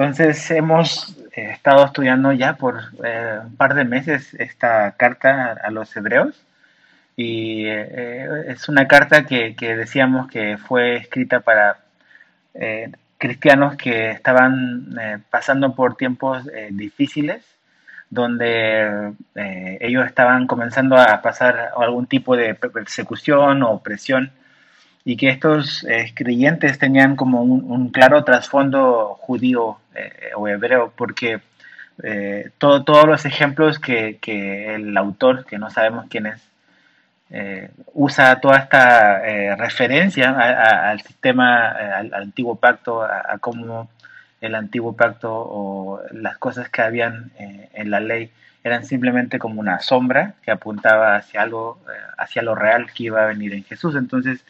Entonces hemos eh, estado estudiando ya por eh, un par de meses esta carta a, los hebreos. Y eh, es una carta que, decíamos que fue escrita para cristianos que estaban pasando por tiempos difíciles donde ellos estaban comenzando a pasar algún tipo de persecución o opresión y que estos eh, creyentes tenían como un, claro trasfondo judío eh, o hebreo, porque eh, todos los ejemplos que, que, el autor, que no sabemos quién es, usa toda esta referencia al sistema, al, antiguo pacto, a, cómo el antiguo pacto o las cosas que habían en la ley eran simplemente como una sombra que apuntaba hacia algo, hacia lo real que iba a venir en Jesús. Entonces,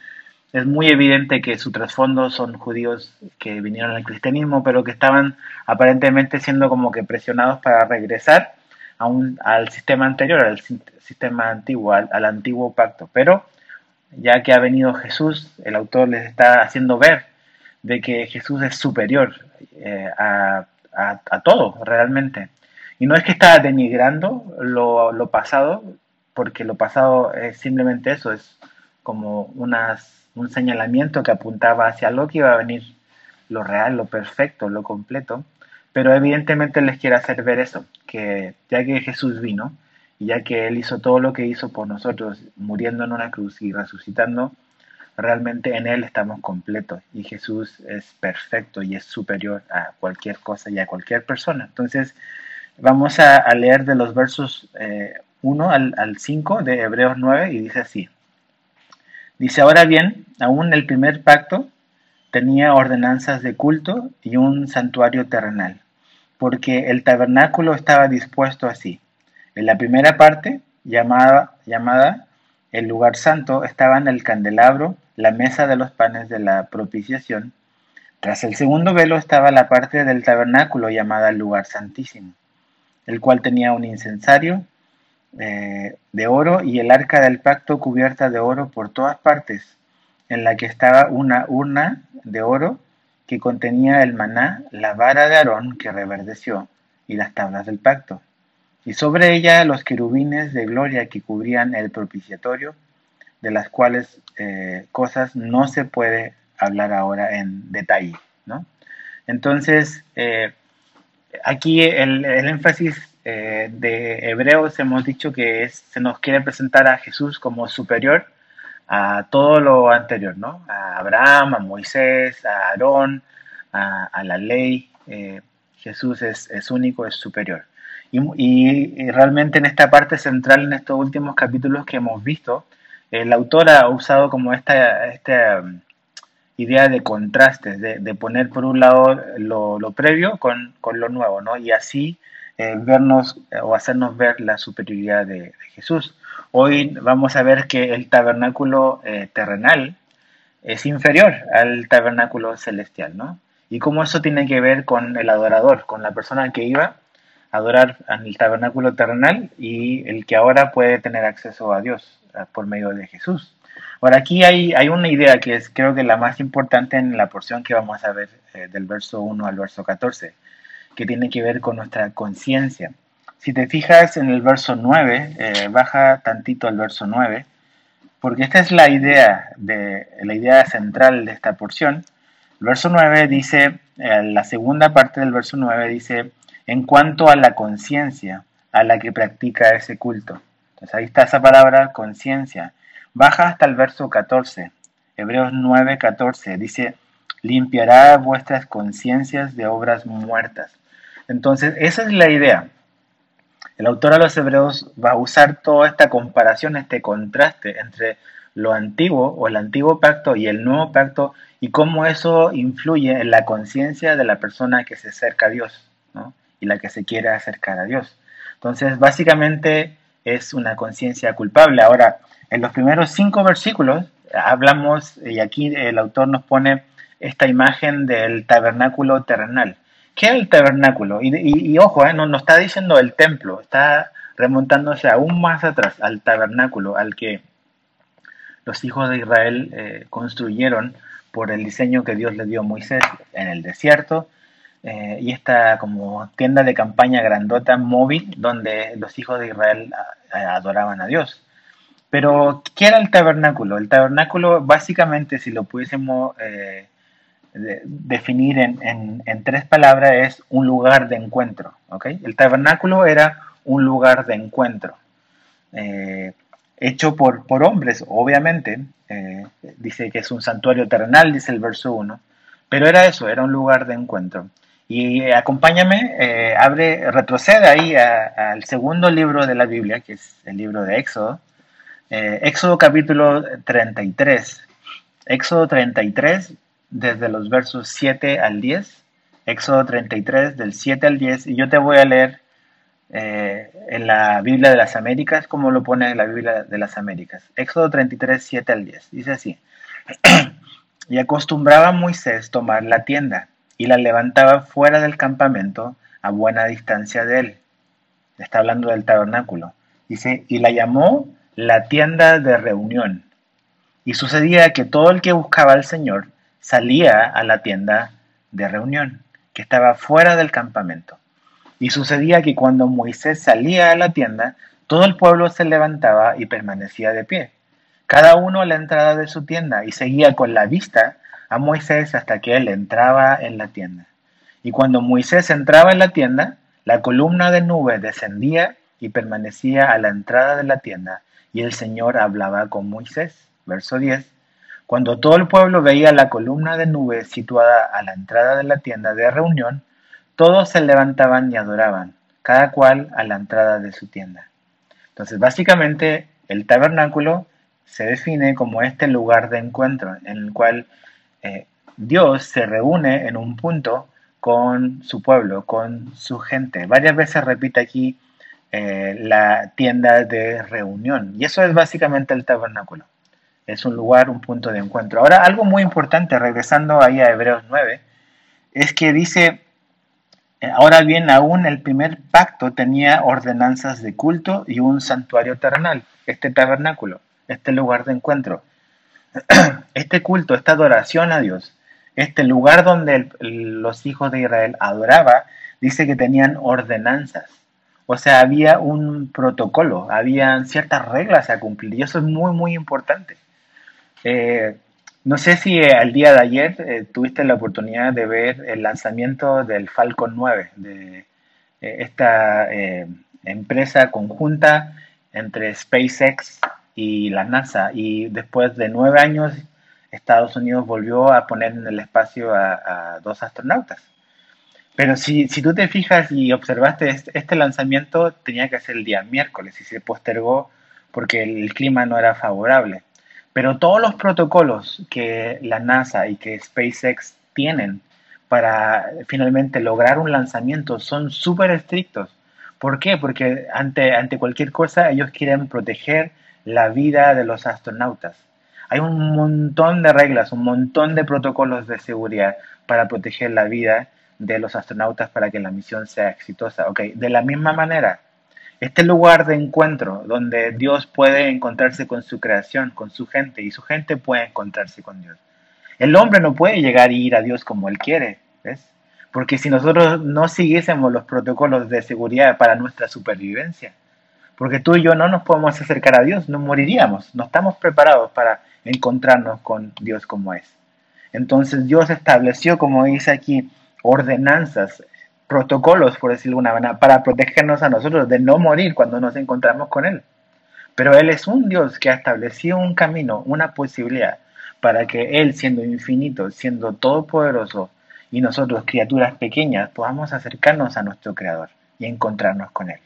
es muy evidente que su trasfondo son judíos que vinieron al cristianismo, pero que estaban aparentemente siendo como que presionados para regresar a un, al sistema anterior, al sistema antiguo, al, antiguo pacto. Pero ya que ha venido Jesús, el autor les está haciendo ver de que Jesús es superior eh, a, a, todo realmente. Y no es que está denigrando lo, lo pasado, porque lo pasado es simplemente eso, es como unas un señalamiento que apuntaba hacia lo que iba a venir, lo real, lo perfecto, lo completo, pero evidentemente les quiere hacer ver eso, que ya que Jesús vino, y ya que Él hizo todo lo que hizo por nosotros, muriendo en una cruz y resucitando, realmente en Él estamos completos y Jesús es perfecto y es superior a cualquier cosa y a cualquier persona. Entonces, vamos a, leer de los versos 1 eh, al 5 de Hebreos 9 y dice así. Dice, ahora bien, aún el primer pacto tenía ordenanzas de culto y un santuario terrenal, porque el tabernáculo estaba dispuesto así. En la primera parte, llamada, llamada el lugar santo, estaban el candelabro, la mesa de los panes de la propiciación. Tras el segundo velo estaba la parte del tabernáculo llamada el lugar santísimo, el cual tenía un incensario, eh, de oro y el arca del pacto cubierta de oro por todas partes, en la que estaba una urna de oro que contenía el maná, la vara de Aarón que reverdeció y las tablas del pacto, y sobre ella los querubines de gloria que cubrían el propiciatorio, de las cuales eh, cosas no se puede hablar ahora en detalle. ¿no? Entonces, eh, aquí el, el énfasis eh, de Hebreos hemos dicho que se nos quiere presentar a Jesús como superior a todo lo anterior, ¿no? A Abraham, a Moisés, a Aarón, a, la ley. Eh, Jesús es, único, es superior. Y, realmente en esta parte central, en estos últimos capítulos que hemos visto, el autor ha usado como esta, esta um, idea de contrastes, de, poner por un lado lo, previo con, con, lo nuevo, ¿no? Y así eh, vernos eh, o hacernos ver la superioridad de, Jesús. Hoy vamos a ver que el tabernáculo eh, terrenal es inferior al tabernáculo celestial, ¿no? Y cómo eso tiene que ver con el adorador, con la persona que iba a adorar en el tabernáculo terrenal y el que ahora puede tener acceso a Dios por medio de Jesús. Ahora aquí hay, hay una idea que es creo que la más importante en la porción que vamos a ver del verso 1 al verso 14 que tiene que ver con nuestra conciencia. Si te fijas en el verso 9, eh, baja tantito al verso 9, porque esta es la idea, de, la idea central de esta porción. El verso 9 dice, eh, la segunda parte del verso 9 dice, en cuanto a la conciencia a la que practica ese culto. Entonces ahí está esa palabra conciencia. Baja hasta el verso 14, Hebreos 9, 14, dice, limpiará vuestras conciencias de obras muertas entonces, esa es la idea. El autor a los hebreos va a usar toda esta comparación, este contraste entre lo antiguo o el antiguo pacto y el nuevo pacto y cómo eso influye en la conciencia de la persona que se acerca a Dios y la que se quiere acercar a Dios. Entonces, básicamente es una conciencia culpable. Ahora, en los primeros cinco versículos hablamos, y aquí el autor nos pone esta imagen del tabernáculo terrenal. ¿Qué es el tabernáculo? Y, ojo, eh, no, está diciendo el templo, está remontándose aún más atrás al tabernáculo, al que los hijos de Israel eh, construyeron por el diseño que Dios le dio a Moisés en el desierto. eh, y esta como tienda de campaña grandota móvil donde los hijos de Israel adoraban a Dios. Pero, ¿qué era el tabernáculo? El tabernáculo, básicamente, si lo pudiésemos definir en, tres palabras, es un lugar de encuentro. El tabernáculo era un lugar de encuentro, eh, hecho por, hombres, obviamente. Eh, dice que es un santuario terrenal, dice el verso 1, pero era eso, era un lugar de encuentro. Y acompáñame, abre, retrocede ahí al segundo libro de la Biblia, que es el libro de Éxodo, eh, Éxodo capítulo 33. Éxodo 33, desde los versos 7 al 10. Éxodo 33, del 7 al 10. Y yo te voy a leer eh, en la Biblia de las Américas, como lo pone en la Biblia de las Américas. Éxodo 33, 7 al 10. Dice así. y acostumbraba Moisés tomar la tienda y la levantaba fuera del campamento a buena distancia de él. Está hablando del tabernáculo. Dice, y la llamó la tienda de reunión. Y sucedía que todo el que buscaba al Señor salía a la tienda de reunión, que estaba fuera del campamento. Y sucedía que cuando Moisés salía a la tienda, todo el pueblo se levantaba y permanecía de pie, cada uno a la entrada de su tienda, y seguía con la vista a Moisés hasta que él entraba en la tienda. Y cuando Moisés entraba en la tienda, la columna de nube descendía y permanecía a la entrada de la tienda, y el Señor hablaba con Moisés. Verso 10. Cuando todo el pueblo veía la columna de nube situada a la entrada de la tienda de reunión, todos se levantaban y adoraban, cada cual a la entrada de su tienda. Entonces, básicamente, el tabernáculo se define como este lugar de encuentro en el cual eh, Dios se reúne en un punto con su pueblo, con su gente. Varias veces repite aquí eh, la tienda de reunión. Y eso es básicamente el tabernáculo. Es un lugar, un punto de encuentro. Ahora, algo muy importante, regresando ahí a Hebreos 9, es que dice, eh, ahora bien, aún el primer pacto tenía ordenanzas de culto y un santuario terrenal, este tabernáculo, este lugar de encuentro. Este culto, esta adoración a Dios, este lugar donde los hijos de Israel adoraba, dice que tenían ordenanzas. O sea, había un protocolo, había ciertas reglas a cumplir y eso es muy, muy importante. Eh, no sé si eh, al día de ayer eh, tuviste la oportunidad de ver el lanzamiento del Falcon 9, de esta empresa conjunta entre SpaceX y la NASA. Y después de nueve años, Estados Unidos volvió a poner en el espacio a dos astronautas. Pero si, si tú te fijas y observaste, este, este, lanzamiento tenía que ser el día miércoles y se postergó porque el clima no era favorable. Pero todos los protocolos que la NASA y que SpaceX tienen para finalmente lograr un lanzamiento son súper estrictos. ¿Por qué? Porque ante, ante cualquier cosa ellos quieren proteger la vida de los astronautas. Hay un montón de reglas, un montón de protocolos de seguridad para proteger la vida de los astronautas para que la misión sea exitosa. Ok, de la misma manera, este lugar de encuentro donde Dios puede encontrarse con su creación, con su gente, y su gente puede encontrarse con Dios. El hombre no puede llegar y ir a Dios como él quiere, ¿ves? Porque si nosotros no siguiésemos los protocolos de seguridad para nuestra supervivencia, porque tú y yo no nos podemos acercar a Dios, nos moriríamos, no estamos preparados para encontrarnos con Dios como es. Entonces Dios estableció, como dice aquí, ordenanzas, protocolos, por decirlo de alguna manera, para protegernos a nosotros de no morir cuando nos encontramos con Él. Pero Él es un Dios que ha establecido un camino, una posibilidad, para que Él, siendo infinito, siendo todopoderoso, y nosotros, criaturas pequeñas, podamos acercarnos a nuestro Creador y encontrarnos con Él.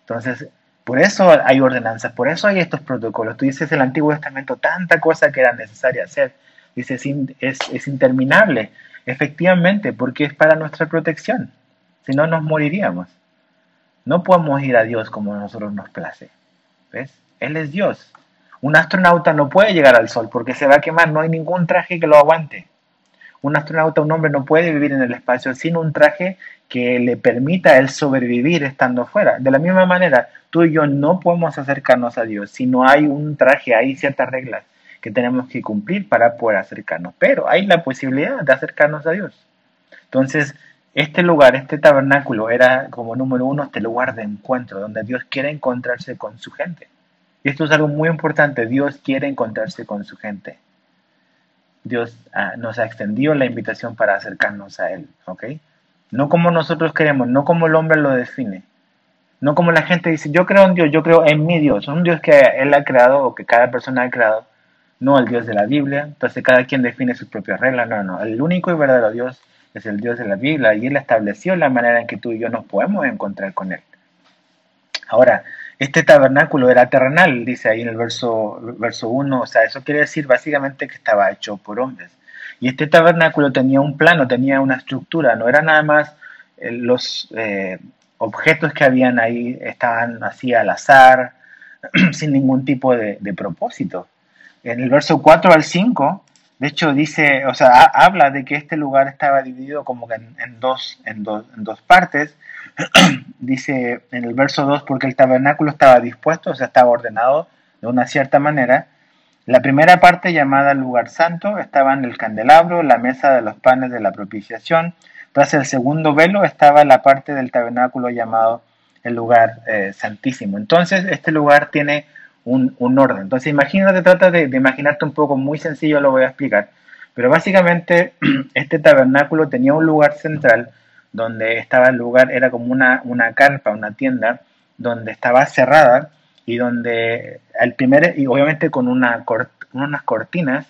Entonces, por eso hay ordenanzas, por eso hay estos protocolos. Tú dices el Antiguo Testamento, tanta cosa que era necesaria hacer. Dices, es, es interminable. Efectivamente, porque es para nuestra protección. Si no, nos moriríamos. No podemos ir a Dios como a nosotros nos place. ¿Ves? Él es Dios. Un astronauta no puede llegar al sol porque se va a quemar. No hay ningún traje que lo aguante. Un astronauta, un hombre, no puede vivir en el espacio sin un traje que le permita a él sobrevivir estando fuera. De la misma manera, tú y yo no podemos acercarnos a Dios si no hay un traje, hay ciertas reglas que tenemos que cumplir para poder acercarnos. Pero hay la posibilidad de acercarnos a Dios. Entonces, este lugar, este tabernáculo, era como número uno este lugar de encuentro, donde Dios quiere encontrarse con su gente. Y esto es algo muy importante, Dios quiere encontrarse con su gente. Dios ah, nos ha extendido la invitación para acercarnos a Él, ¿ok? No como nosotros queremos, no como el hombre lo define, no como la gente dice, yo creo en Dios, yo creo en mi Dios, un Dios que Él ha creado o que cada persona ha creado, no el Dios de la Biblia, entonces cada quien define sus propias reglas, no, no, el único y verdadero Dios es el Dios de la Biblia y Él estableció la manera en que tú y yo nos podemos encontrar con Él. Ahora, este tabernáculo era terrenal, dice ahí en el verso, verso 1, o sea, eso quiere decir básicamente que estaba hecho por hombres. Y este tabernáculo tenía un plano, tenía una estructura, no era nada más eh, los eh, objetos que habían ahí, estaban así al azar, sin ningún tipo de, de propósito. En el verso 4 al 5 de hecho, dice, o sea, habla de que este lugar estaba dividido como que en, dos, en, dos, en dos partes. dice en el verso 2, porque el tabernáculo estaba dispuesto, o sea, estaba ordenado de una cierta manera. La primera parte, llamada lugar santo, estaba en el candelabro, la mesa de los panes de la propiciación. Tras el segundo velo estaba la parte del tabernáculo llamado el lugar eh, santísimo. Entonces, este lugar tiene un, orden. Entonces, imagínate, trata de, imaginarte un poco, muy sencillo lo voy a explicar, pero básicamente este tabernáculo tenía un lugar central donde estaba el lugar, era como una, una carpa, una tienda, donde estaba cerrada y donde el primer, y obviamente con una unas cortinas,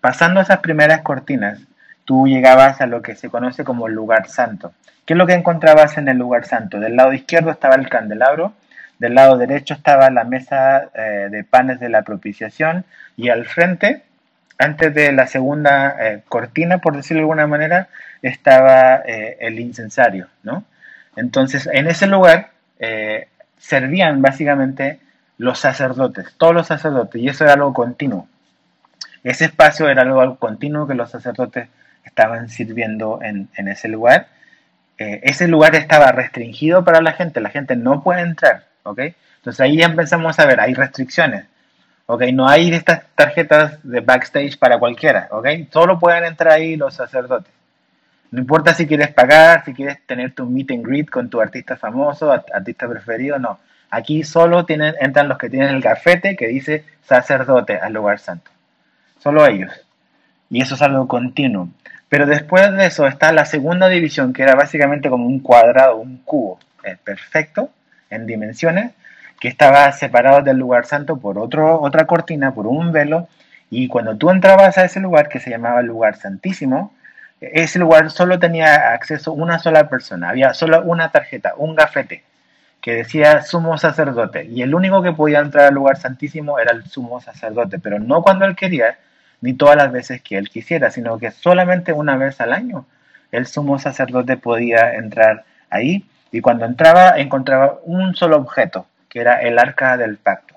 pasando esas primeras cortinas, tú llegabas a lo que se conoce como el lugar santo. ¿Qué es lo que encontrabas en el lugar santo? Del lado izquierdo estaba el candelabro, del lado derecho estaba la mesa eh, de panes de la propiciación y al frente, antes de la segunda eh, cortina, por decirlo de alguna manera, estaba eh, el incensario, ¿no? Entonces, en ese lugar servían básicamente los sacerdotes, todos los sacerdotes, y eso era algo continuo. Ese espacio era algo, continuo que los sacerdotes estaban sirviendo en, en ese lugar. ese lugar estaba restringido para la gente, la gente no puede entrar, ¿ok? Entonces ahí ya empezamos a ver, hay restricciones, ¿ok? No hay estas tarjetas de backstage para cualquiera, ¿ok? Solo pueden entrar ahí los sacerdotes. No importa si quieres pagar, si quieres tener tu meet and greet con tu artista famoso, artista preferido, no. Aquí solo entran los que tienen el gafete que dice sacerdote al lugar santo. Solo ellos. Y eso es algo continuo. Pero después de eso está la segunda división, que era básicamente como un cuadrado, un cubo. Perfecto en dimensiones, que estaba separado del lugar santo por otro, otra cortina, por un velo, y cuando tú entrabas a ese lugar que se llamaba lugar santísimo, ese lugar solo tenía acceso una sola persona, había solo una tarjeta, un gafete, que decía sumo sacerdote, y el único que podía entrar al lugar santísimo era el sumo sacerdote, pero no cuando él quería, ni todas las veces que él quisiera, sino que solamente una vez al año el sumo sacerdote podía entrar ahí y cuando entraba encontraba un solo objeto, que era el arca del pacto.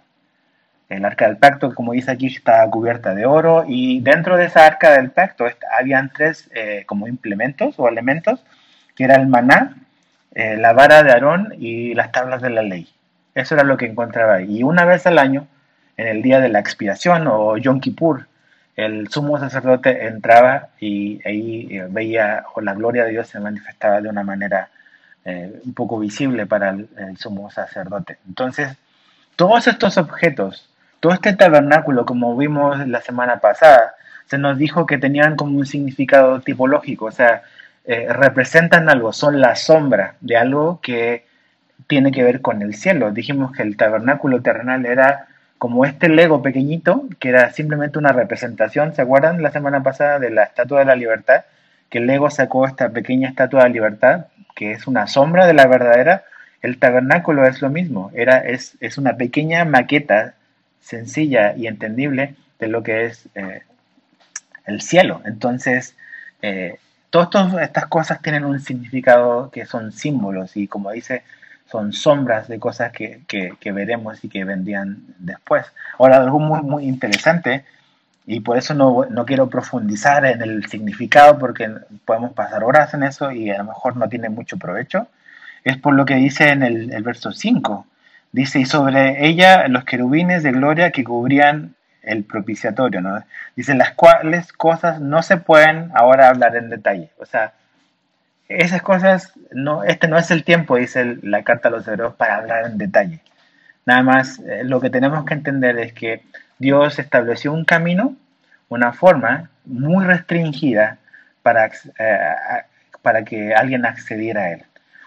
El arca del pacto, como dice aquí, estaba cubierta de oro y dentro de esa arca del pacto habían tres eh, como implementos o elementos, que era el maná, eh, la vara de Aarón y las tablas de la ley. Eso era lo que encontraba. Y una vez al año, en el día de la expiación o Yom Kippur, el sumo sacerdote entraba y ahí eh, veía o la gloria de Dios se manifestaba de una manera eh, un poco visible para el, sumo sacerdote. Entonces, todos estos objetos, todo este tabernáculo, como vimos la semana pasada, se nos dijo que tenían como un significado tipológico, o sea, eh, representan algo, son la sombra de algo que tiene que ver con el cielo. Dijimos que el tabernáculo terrenal era como este Lego pequeñito, que era simplemente una representación, ¿se acuerdan la semana pasada de la Estatua de la Libertad? Que el Lego sacó esta pequeña Estatua de la Libertad que es una sombra de la verdadera, el tabernáculo es lo mismo, era, es, es una pequeña maqueta sencilla y entendible de lo que es eh, el cielo. Entonces, eh, todas estas cosas tienen un significado que son símbolos y como dice, son sombras de cosas que, que, veremos y que vendrían después. Ahora, algo muy, muy interesante, y por eso no, no, quiero profundizar en el significado porque podemos pasar horas en eso y a lo mejor no tiene mucho provecho, es por lo que dice en el, el verso 5. Dice, y sobre ella los querubines de gloria que cubrían el propiciatorio, ¿no? Dice, las cuales cosas no se pueden ahora hablar en detalle. O sea, esas cosas, no, este no es el tiempo, dice la carta a los hebreos, para hablar en detalle. Nada más, eh, lo que tenemos que entender es que Dios estableció un camino, una forma muy restringida para, eh, para que alguien accediera a él.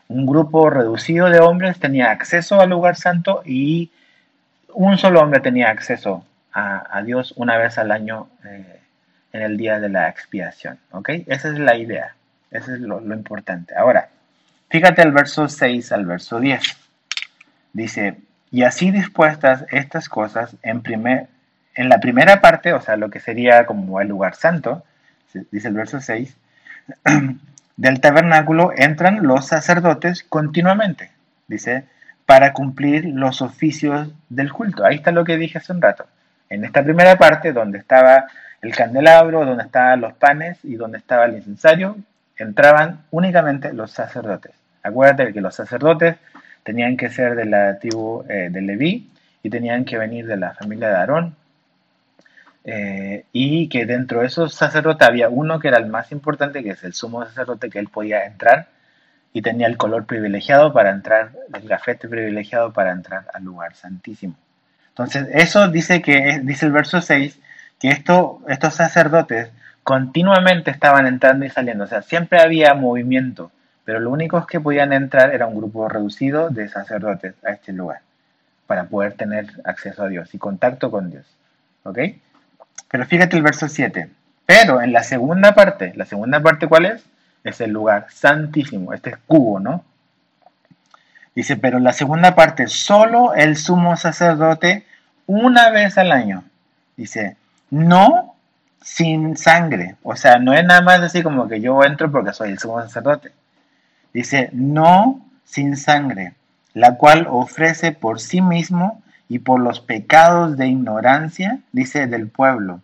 Un grupo reducido de hombres tenía acceso al lugar santo y un solo hombre tenía acceso a, Dios una vez al año eh, en el día de la expiación. ¿ok? Esa es la idea, eso es lo, lo importante. Ahora, fíjate el verso 6 al verso 10. Dice, y así dispuestas estas cosas en, primer, en la primera parte, o sea, lo que sería como el lugar santo, dice el verso 6, del tabernáculo entran los sacerdotes continuamente, dice, para cumplir los oficios del culto. Ahí está lo que dije hace un rato. En esta primera parte, donde estaba el candelabro, donde estaban los panes y donde estaba el incensario, entraban únicamente los sacerdotes. Acuérdate que los sacerdotes tenían que ser de la tribu eh, de Leví y tenían que venir de la familia de Aarón. Eh, y que dentro de esos sacerdotes había uno que era el más importante, que es el sumo sacerdote, que él podía entrar y tenía el color privilegiado para entrar, el gafete privilegiado para entrar al lugar santísimo. Entonces, eso dice que dice el verso 6 que esto, estos sacerdotes continuamente estaban entrando y saliendo, o sea, siempre había movimiento pero lo único que podían entrar era un grupo reducido de sacerdotes a este lugar para poder tener acceso a Dios y contacto con Dios. ¿Ok? Pero fíjate el verso 7. Pero en la segunda parte, ¿la segunda parte cuál es? Es el lugar santísimo, este es cubo, ¿no? Dice, pero la segunda parte, solo el sumo sacerdote una vez al año. Dice, no sin sangre. O sea, no es nada más así como que yo entro porque soy el sumo sacerdote. Dice, no sin sangre, la cual ofrece por sí mismo y por los pecados de ignorancia, dice, del pueblo,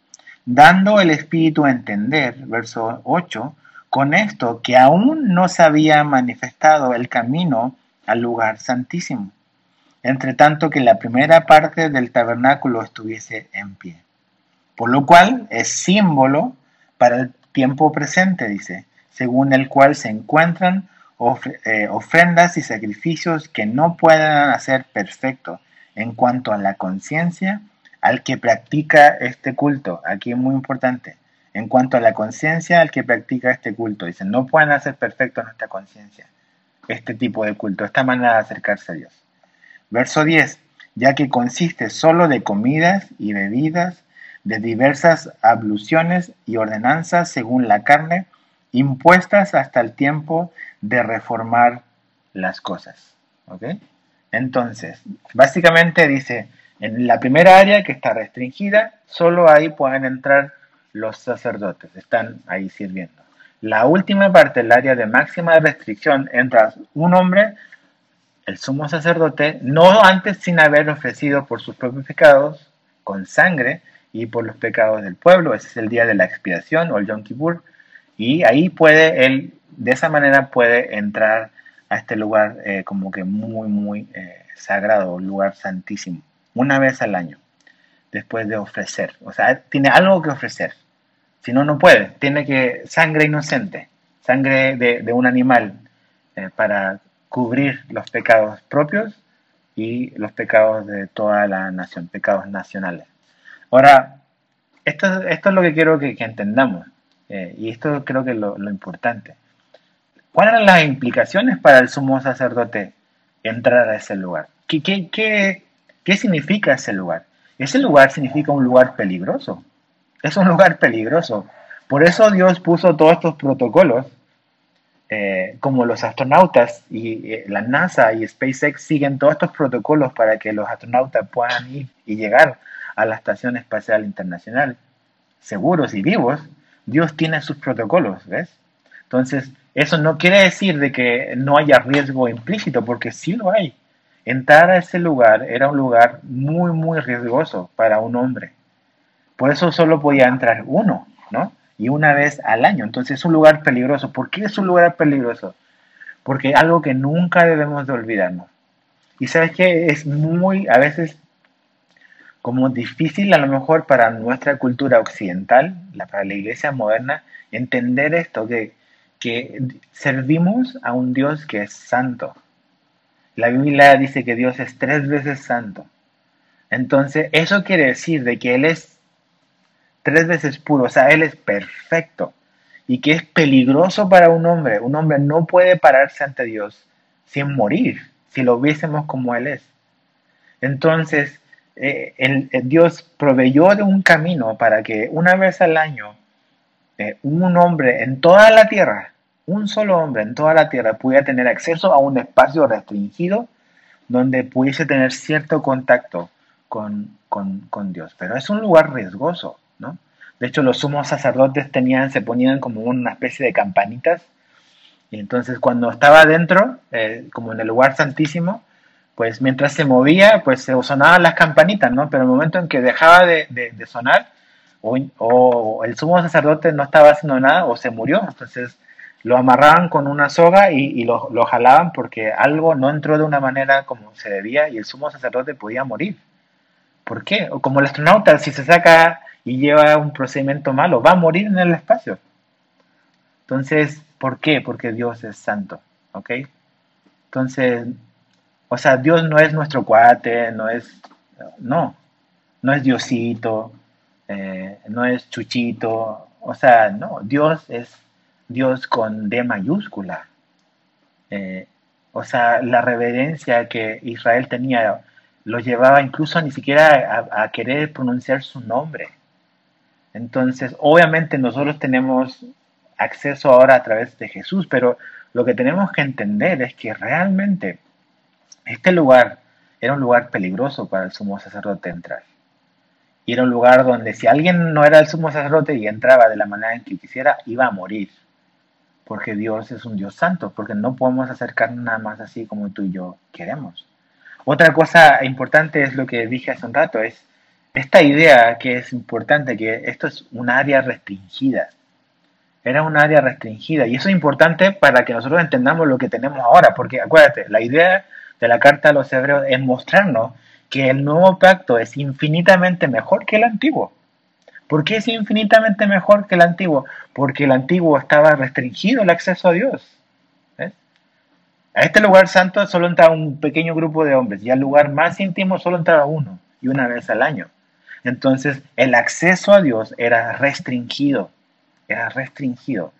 dando el Espíritu a entender, verso 8, con esto que aún no se había manifestado el camino al lugar santísimo, entre tanto que la primera parte del tabernáculo estuviese en pie. Por lo cual es símbolo para el tiempo presente, dice, según el cual se encuentran eh, ofrendas y sacrificios que no puedan hacer perfecto en cuanto a la conciencia al que practica este culto. Aquí es muy importante. En cuanto a la conciencia al que practica este culto. Dicen, no pueden hacer perfecto nuestra conciencia. Este tipo de culto, esta manera de acercarse a Dios. Verso 10. Ya que consiste solo de comidas y bebidas, de diversas abluciones y ordenanzas según la carne, impuestas hasta el tiempo de reformar las cosas. Entonces, básicamente dice, en la primera área que está restringida, solo ahí pueden entrar los sacerdotes, están ahí sirviendo. La última parte, el área de máxima restricción, entra un hombre, el sumo sacerdote, no antes sin haber ofrecido por sus propios pecados, con sangre, y por los pecados del pueblo, ese es el día de la expiación o el Yom Kippur, y ahí puede él de esa manera puede entrar a este lugar eh, como que muy, muy eh, sagrado, lugar santísimo, una vez al año, después de ofrecer. O sea, tiene algo que ofrecer. Si no, no puede. Tiene que sangre inocente, sangre de, un animal eh, para cubrir los pecados propios y los pecados de toda la nación, pecados nacionales. Ahora, esto, esto es lo que quiero que, entendamos. y esto creo que es lo, lo importante. ¿Cuáles eran las implicaciones para el sumo sacerdote entrar a ese lugar? ¿Qué, qué, qué, significa ese lugar? Ese lugar significa un lugar peligroso. Es un lugar peligroso. Por eso Dios puso todos estos protocolos, eh, como los astronautas y eh, la NASA y SpaceX siguen todos estos protocolos para que los astronautas puedan ir y llegar a la Estación Espacial Internacional seguros y vivos. Dios tiene sus protocolos, ¿ves? Entonces, eso no quiere decir de que no haya riesgo implícito, porque sí lo hay. Entrar a ese lugar era un lugar muy, muy riesgoso para un hombre. Por eso solo podía entrar uno, ¿no? Y una vez al año. Entonces es un lugar peligroso. ¿Por qué es un lugar peligroso? Porque es algo que nunca debemos de olvidarnos. Y sabes que es muy, a veces, como difícil a lo mejor para nuestra cultura occidental, para la iglesia moderna, entender esto, que que servimos a un Dios que es santo. La Biblia dice que Dios es tres veces santo. Entonces, eso quiere decir de que Él es tres veces puro, o sea, Él es perfecto y que es peligroso para un hombre. Un hombre no puede pararse ante Dios sin morir, si lo viésemos como Él es. Entonces, eh, el, Dios proveyó de un camino para que una vez al año eh, un hombre en toda la tierra, un solo hombre en toda la tierra pudiera tener acceso a un espacio restringido donde pudiese tener cierto contacto con, con Dios. Pero es un lugar riesgoso, ¿no? De hecho, los sumos sacerdotes tenían, se ponían como una especie de campanitas. Y entonces cuando estaba adentro, eh, como en el lugar santísimo, pues mientras se movía, pues se sonaban las campanitas, ¿no? Pero el momento en que dejaba de, sonar, o, el sumo sacerdote no estaba haciendo nada, o se murió, entonces lo amarraban con una soga y, lo, lo, jalaban porque algo no entró de una manera como se debía y el sumo sacerdote podía morir. ¿Por qué? O como el astronauta, si se saca y lleva un procedimiento malo, va a morir en el espacio. Entonces, ¿por qué? Porque Dios es santo, ¿ok? Entonces, o sea, Dios no es nuestro cuate, no es, no, no es Diosito, eh, no es Chuchito, o sea, no, Dios es Dios con D mayúscula. Eh, o sea, la reverencia que Israel tenía lo llevaba incluso ni siquiera a querer pronunciar su nombre. Entonces, obviamente nosotros tenemos acceso ahora a través de Jesús, pero lo que tenemos que entender es que realmente este lugar era un lugar peligroso para el sumo sacerdote entrar. Y era un lugar donde si alguien no era el sumo sacerdote y entraba de la manera en que quisiera, iba a morir. Porque Dios es un Dios santo, porque no podemos acercarnos nada más así como tú y yo queremos. Otra cosa importante es lo que dije hace un rato, es esta idea que es importante, que esto es un área restringida. Era un área restringida. Y eso es importante para que nosotros entendamos lo que tenemos ahora. Porque acuérdate, la idea de la carta a los hebreos es mostrarnos que el nuevo pacto es infinitamente mejor que el antiguo. ¿Por qué es infinitamente mejor que el antiguo? Porque el antiguo estaba restringido el acceso a Dios. A este lugar santo solo entraba un pequeño grupo de hombres y al lugar más íntimo solo entraba uno y una vez al año. Entonces, el acceso a Dios era restringido, era restringido.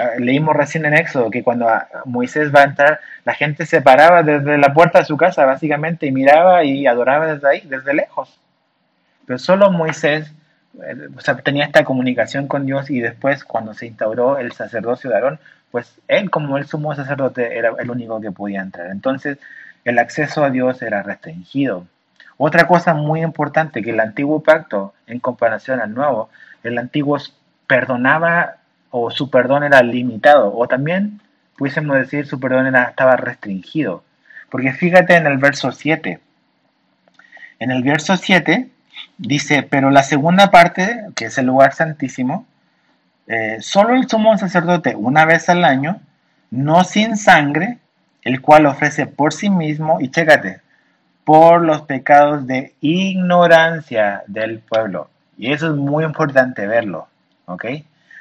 Ah, leímos recién en Éxodo que cuando Moisés va a entrar, la gente se paraba desde la puerta de su casa, básicamente, y miraba y adoraba desde ahí, desde lejos. Pero solo Moisés eh, tenía esta comunicación con Dios y después, cuando se instauró el sacerdocio de Aarón, pues él, como el sumo sacerdote, era el único que podía entrar. Entonces, el acceso a Dios era restringido. Otra cosa muy importante, que el antiguo pacto, en comparación al nuevo, el antiguo perdonaba o su perdón era limitado, o también pudiésemos decir su perdón estaba restringido. Porque fíjate en el verso 7. En el verso 7 dice, pero la segunda parte, que es el lugar santísimo, eh, solo el sumo sacerdote una vez al año, no sin sangre, el cual ofrece por sí mismo, y chécate, por los pecados de ignorancia del pueblo. Y eso es muy importante verlo, ¿ok?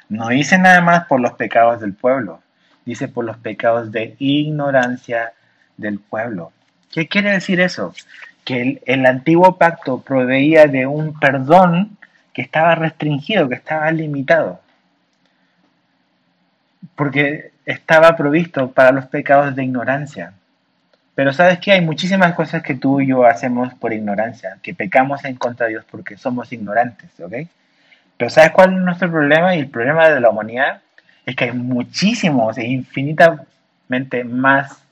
No dice nada más por los pecados del pueblo, dice por los pecados de ignorancia del pueblo. ¿Qué quiere decir eso? Que el, antiguo pacto proveía de un perdón que estaba restringido, que estaba limitado. Porque estaba provisto para los pecados de ignorancia. Pero sabes que hay muchísimas cosas que tú y yo hacemos por ignorancia, que pecamos en contra de Dios porque somos ignorantes, ¿ok? Pero ¿sabes cuál es nuestro problema? Y el problema de la humanidad es que hay muchísimos e infinitamente más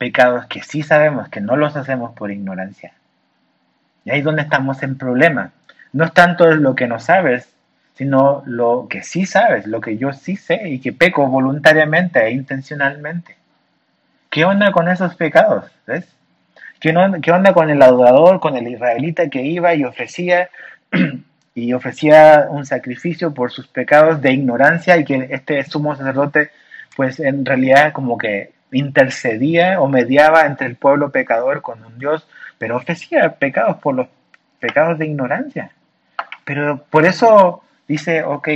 pecados que sí sabemos que no los hacemos por ignorancia. Y ahí es donde estamos en problema. No es tanto lo que no sabes, sino lo que sí sabes, lo que yo sí sé y que peco voluntariamente e intencionalmente. ¿Qué onda con esos pecados? ¿Ves? ¿Qué, onda con el adorador, con el israelita que iba y ofrecía y ofrecía un sacrificio por sus pecados de ignorancia y que este sumo sacerdote pues en realidad como que intercedía o mediaba entre el pueblo pecador con un Dios, pero ofrecía pecados por los pecados de ignorancia. Pero por eso dice, ok,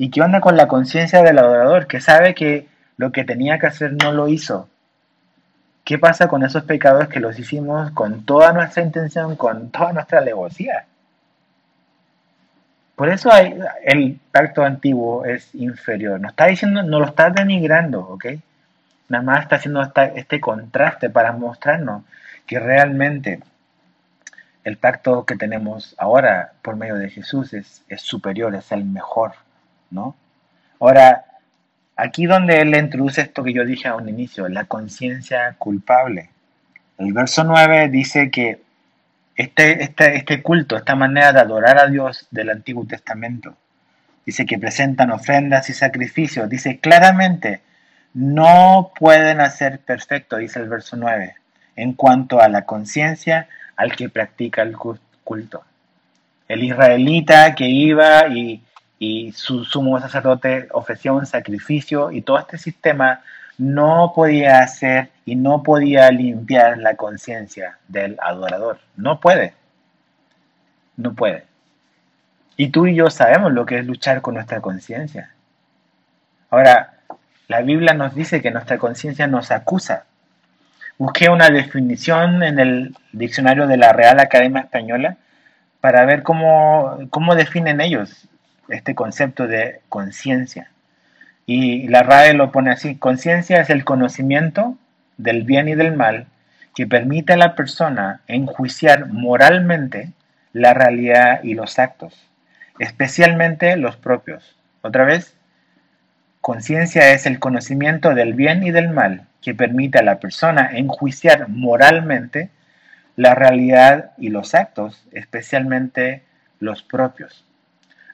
¿Y qué onda con la conciencia del adorador que sabe que lo que tenía que hacer no lo hizo? ¿Qué pasa con esos pecados que los hicimos con toda nuestra intención, con toda nuestra alevosía? Por eso hay, el pacto antiguo es inferior. No está diciendo, no lo está denigrando, ¿ok? Nada más está haciendo este contraste para mostrarnos que realmente el pacto que tenemos ahora por medio de Jesús es, es superior, es el mejor, ¿no? Ahora, aquí donde él introduce esto que yo dije a un inicio, la conciencia culpable. El verso 9 dice que este, este, este culto, esta manera de adorar a Dios del Antiguo Testamento, dice que presentan ofrendas y sacrificios, dice claramente, no pueden hacer perfecto, dice el verso 9, en cuanto a la conciencia al que practica el culto. El israelita que iba y, su sumo sacerdote ofrecía un sacrificio y todo este sistema no podía hacer y no podía limpiar la conciencia del adorador. No puede. No puede. Y tú y yo sabemos lo que es luchar con nuestra conciencia. Ahora, la Biblia nos dice que nuestra conciencia nos acusa. Busqué una definición en el diccionario de la Real Academia Española para ver cómo, cómo definen ellos este concepto de conciencia. Y la RAE lo pone así, conciencia es el conocimiento del bien y del mal que permite a la persona enjuiciar moralmente la realidad y los actos, especialmente los propios. Otra vez, Conciencia es el conocimiento del bien y del mal que permite a la persona enjuiciar moralmente la realidad y los actos, especialmente los propios.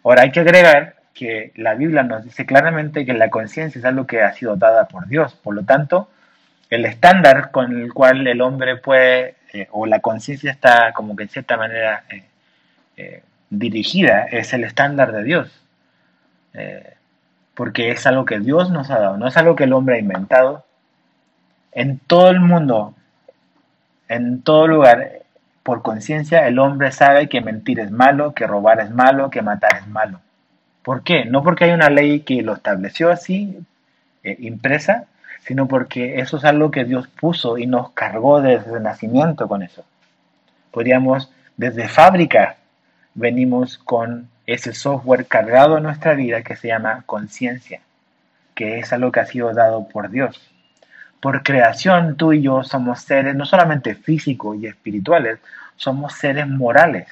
Ahora hay que agregar que la Biblia nos dice claramente que la conciencia es algo que ha sido dada por Dios. Por lo tanto, el estándar con el cual el hombre puede, eh, o la conciencia está como que en cierta manera eh, eh, dirigida, es el estándar de Dios porque es algo que Dios nos ha dado, no es algo que el hombre ha inventado. En todo el mundo, en todo lugar, por conciencia, el hombre sabe que mentir es malo, que robar es malo, que matar es malo. ¿Por qué? No porque hay una ley que lo estableció así, eh, impresa, sino porque eso es algo que Dios puso y nos cargó desde el nacimiento con eso. Podríamos, desde fábrica, venimos con ese software cargado en nuestra vida que se llama conciencia, que es algo que ha sido dado por Dios. Por creación, tú y yo somos seres no solamente físicos y espirituales, somos seres morales.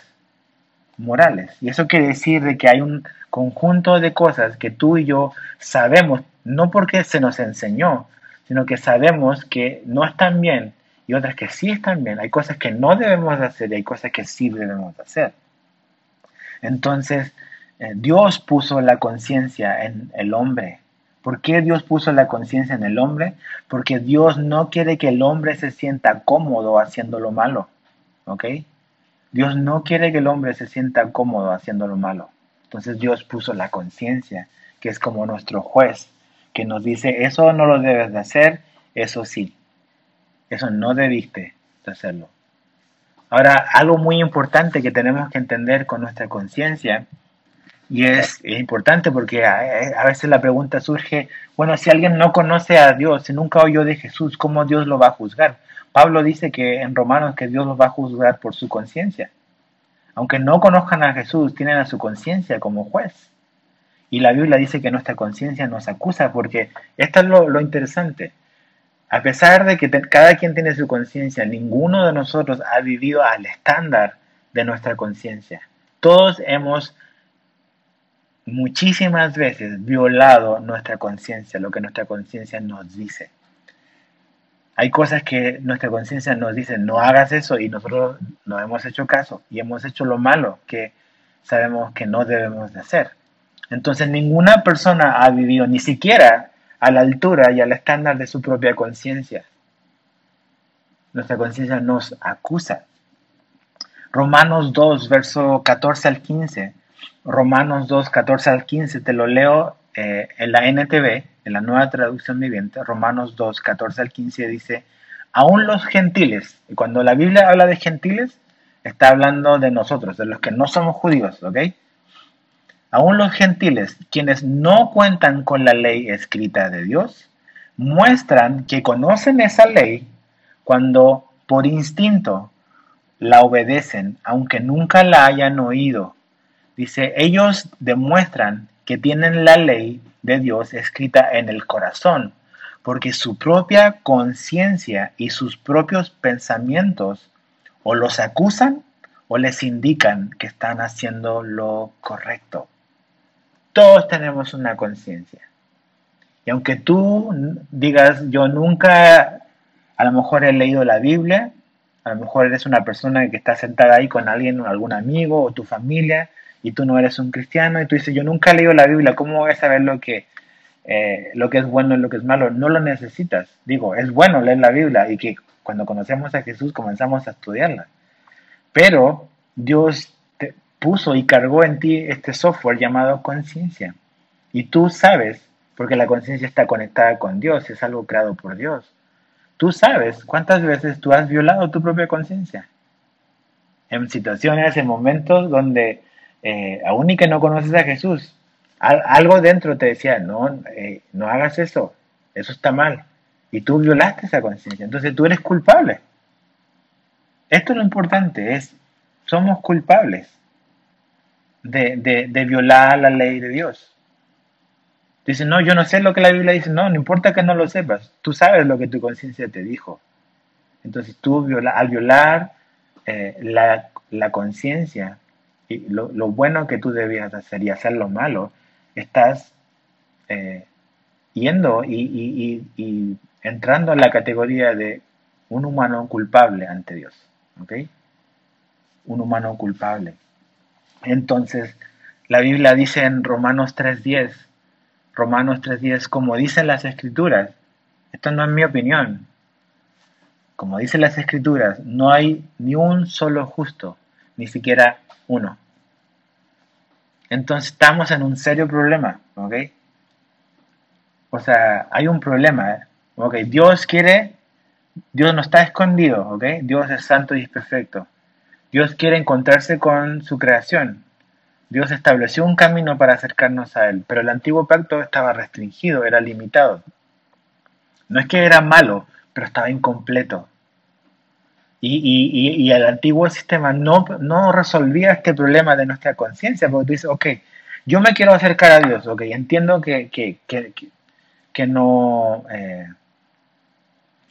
Morales. Y eso quiere decir de que hay un conjunto de cosas que tú y yo sabemos, no porque se nos enseñó, sino que sabemos que no están bien y otras que sí están bien. Hay cosas que no debemos hacer y hay cosas que sí debemos hacer. Entonces, eh, Dios puso la conciencia en el hombre. ¿Por qué Dios puso la conciencia en el hombre? Porque Dios no quiere que el hombre se sienta cómodo haciendo lo malo. ¿Ok? Dios no quiere que el hombre se sienta cómodo haciendo lo malo. Entonces Dios puso la conciencia, que es como nuestro juez, que nos dice, eso no lo debes de hacer, eso sí. Eso no debiste de hacerlo. Ahora, algo muy importante que tenemos que entender con nuestra conciencia, y es, importante porque a, veces la pregunta surge, bueno, si alguien no conoce a Dios, si nunca oyó de Jesús, ¿cómo Dios lo va a juzgar? Pablo dice que en Romanos que Dios los va a juzgar por su conciencia. Aunque no conozcan a Jesús, tienen a su conciencia como juez. Y la Biblia dice que nuestra conciencia nos acusa, porque esto es lo interesante. A pesar de que cada quien tiene su conciencia, ninguno de nosotros ha vivido al estándar de nuestra conciencia. Todos hemos muchísimas veces violado nuestra conciencia, lo que nuestra conciencia nos dice. Hay cosas que nuestra conciencia nos dice, no hagas eso, y nosotros no hemos hecho caso y hemos hecho lo malo que sabemos que no debemos de hacer. Entonces ninguna persona ha vivido ni siquiera a la altura y al estándar de su propia conciencia. Nuestra conciencia nos acusa. Romanos 2, verso 14 al 15. Romanos 2, 14 al 15, te lo leo eh, en la NTV, en la nueva traducción viviente. Romanos 2, 14 al 15 dice, aún los gentiles, y cuando la Biblia habla de gentiles, está hablando de nosotros, de los que no somos judíos, ¿ok? Aún los gentiles, quienes no cuentan con la ley escrita de Dios, muestran que conocen esa ley cuando por instinto la obedecen, aunque nunca la hayan oído. Dice, ellos demuestran que tienen la ley de Dios escrita en el corazón, porque su propia conciencia y sus propios pensamientos o los acusan o les indican que están haciendo lo correcto. Todos tenemos una conciencia. Y aunque tú digas, yo nunca, a lo mejor he leído la Biblia, a lo mejor eres una persona que está sentada ahí con alguien, algún amigo o tu familia, y tú no eres un cristiano, y tú dices, yo nunca he leído la Biblia, ¿cómo voy a saber lo que, eh, lo que es bueno y lo que es malo? No lo necesitas. Digo, es bueno leer la Biblia y que cuando conocemos a Jesús comenzamos a estudiarla. Pero Dios puso y cargó en ti este software llamado conciencia. Y tú sabes, porque la conciencia está conectada con Dios, es algo creado por Dios. Tú sabes cuántas veces tú has violado tu propia conciencia. En situaciones, en momentos donde eh, aún y que no conoces a Jesús, algo dentro te decía, no, eh, no hagas eso, eso está mal. Y tú violaste esa conciencia. Entonces tú eres culpable. Esto es lo importante, es, somos culpables de, de, violar la ley de Dios. Dice, no, yo no sé lo que la Biblia dice. No, no importa que no lo sepas. Tú sabes lo que tu conciencia te dijo. Entonces tú al violar eh, la, la conciencia y lo, lo, bueno que tú debías hacer y hacer lo malo, estás eh, yendo y, y entrando en la categoría de un humano culpable ante Dios. ¿Ok? Un humano culpable. Entonces, la Biblia dice en Romanos 3.10, Romanos 3.10, como dicen las escrituras, esto no es mi opinión, como dicen las escrituras, no hay ni un solo justo, ni siquiera uno. Entonces estamos en un serio problema, ¿ok? O sea, hay un problema, ¿eh? ¿ok? Dios quiere Dios no está escondido, ¿ok? Dios es santo y es perfecto. Dios quiere encontrarse con su creación. Dios estableció un camino para acercarnos a Él, pero el antiguo pacto estaba restringido, era limitado. No es que era malo, pero estaba incompleto. Y, el antiguo sistema no, no, resolvía este problema de nuestra conciencia, porque tú dices, ok, yo me quiero acercar a Dios, ok, entiendo que, que, que, no... Eh,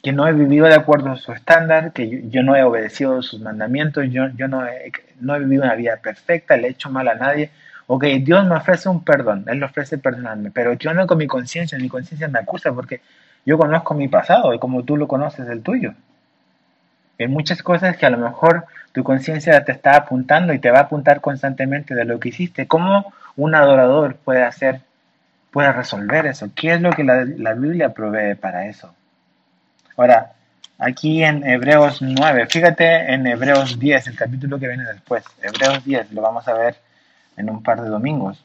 que no he vivido de acuerdo a su estándar, que yo, no he obedecido sus mandamientos, yo, yo no, he, no he vivido una vida perfecta, le he hecho mal a nadie. Ok, Dios me ofrece un perdón, Él ofrece perdonarme, pero yo no con mi conciencia, mi conciencia me acusa porque yo conozco mi pasado y como tú lo conoces el tuyo. Hay muchas cosas que a lo mejor tu conciencia te está apuntando y te va a apuntar constantemente de lo que hiciste. ¿Cómo un adorador puede hacer, puede resolver eso? ¿Qué es lo que la, la Biblia provee para eso? Ahora, aquí en Hebreos 9, fíjate en Hebreos 10, el capítulo que viene después. Hebreos 10, lo vamos a ver en un par de domingos.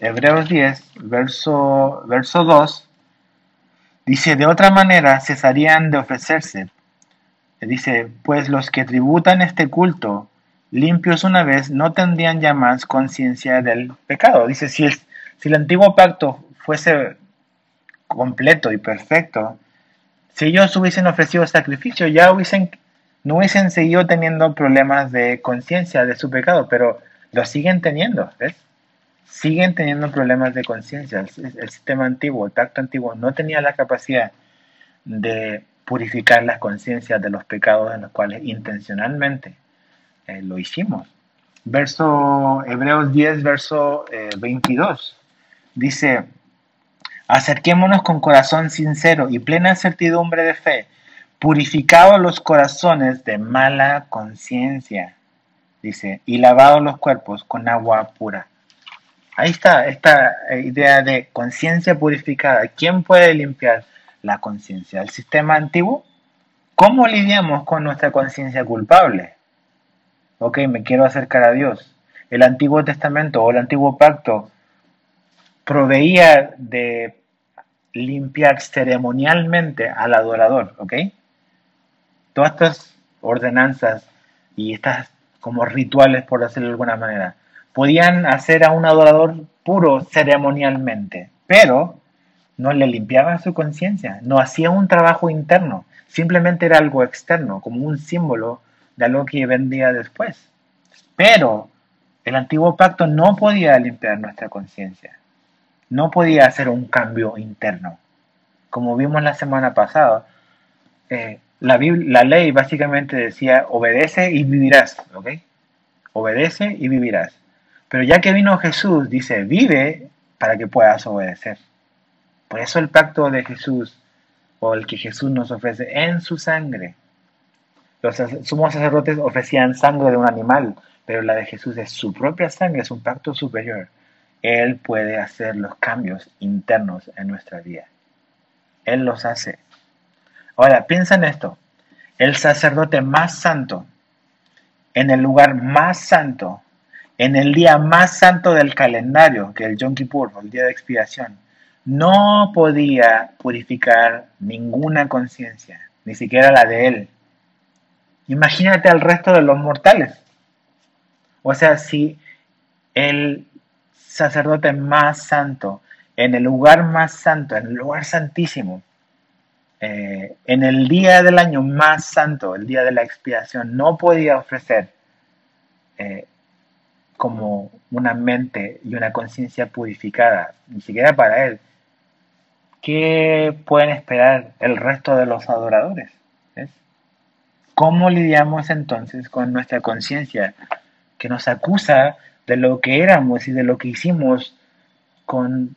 Hebreos 10, verso, verso 2, dice, de otra manera cesarían de ofrecerse. Dice, pues los que tributan este culto, limpios una vez, no tendrían ya más conciencia del pecado. Dice, si el, si el antiguo pacto fuese completo y perfecto, si ellos hubiesen ofrecido sacrificio, ya hubiesen, no hubiesen seguido teniendo problemas de conciencia de su pecado, pero lo siguen teniendo, ¿ves? Siguen teniendo problemas de conciencia. El, sistema antiguo, el pacto antiguo, no tenía la capacidad de purificar las conciencias de los pecados en los cuales intencionalmente eh, lo hicimos. Verso Hebreos 10, verso 22. Eh, dice, Acerquémonos con corazón sincero y plena certidumbre de fe, purificados los corazones de mala conciencia, dice, y lavados los cuerpos con agua pura. Ahí está esta idea de conciencia purificada. ¿Quién puede limpiar la conciencia? ¿El sistema antiguo? ¿Cómo lidiamos con nuestra conciencia culpable? Ok, me quiero acercar a Dios. El Antiguo Testamento o el Antiguo Pacto proveía de limpiar ceremonialmente al adorador, ¿ok? Todas estas ordenanzas y estas como rituales, por decirlo de alguna manera, podían hacer a un adorador puro ceremonialmente, pero no le limpiaba su conciencia, no hacía un trabajo interno, simplemente era algo externo, como un símbolo de algo que vendría después. Pero el antiguo pacto no podía limpiar nuestra conciencia, no podía hacer un cambio interno. Como vimos la semana pasada, eh, la, la, ley básicamente decía obedece y vivirás, ¿ok? Obedece y vivirás. Pero ya que vino Jesús, dice, vive para que puedas obedecer. Por eso el pacto de Jesús, o el que Jesús nos ofrece en su sangre. Los sumos sacerdotes ofrecían sangre de un animal, pero la de Jesús es su propia sangre, es un pacto superior. Él puede hacer los cambios internos en nuestra vida. Él los hace. Ahora, piensa en esto. El sacerdote más santo, en el lugar más santo, en el día más santo del calendario, que el Yom Kippur, el día de expiación, no podía purificar ninguna conciencia, ni siquiera la de él. Imagínate al resto de los mortales. O sea, si el sacerdote más santo, en el lugar más santo, en el lugar santísimo, eh, en el día del año más santo, el día de la expiación, no podía ofrecer eh, como una mente y una conciencia purificada, ni siquiera para él, ¿qué pueden esperar el resto de los adoradores? ¿Cómo lidiamos entonces con nuestra conciencia que nos acusa de lo que éramos y de lo que hicimos con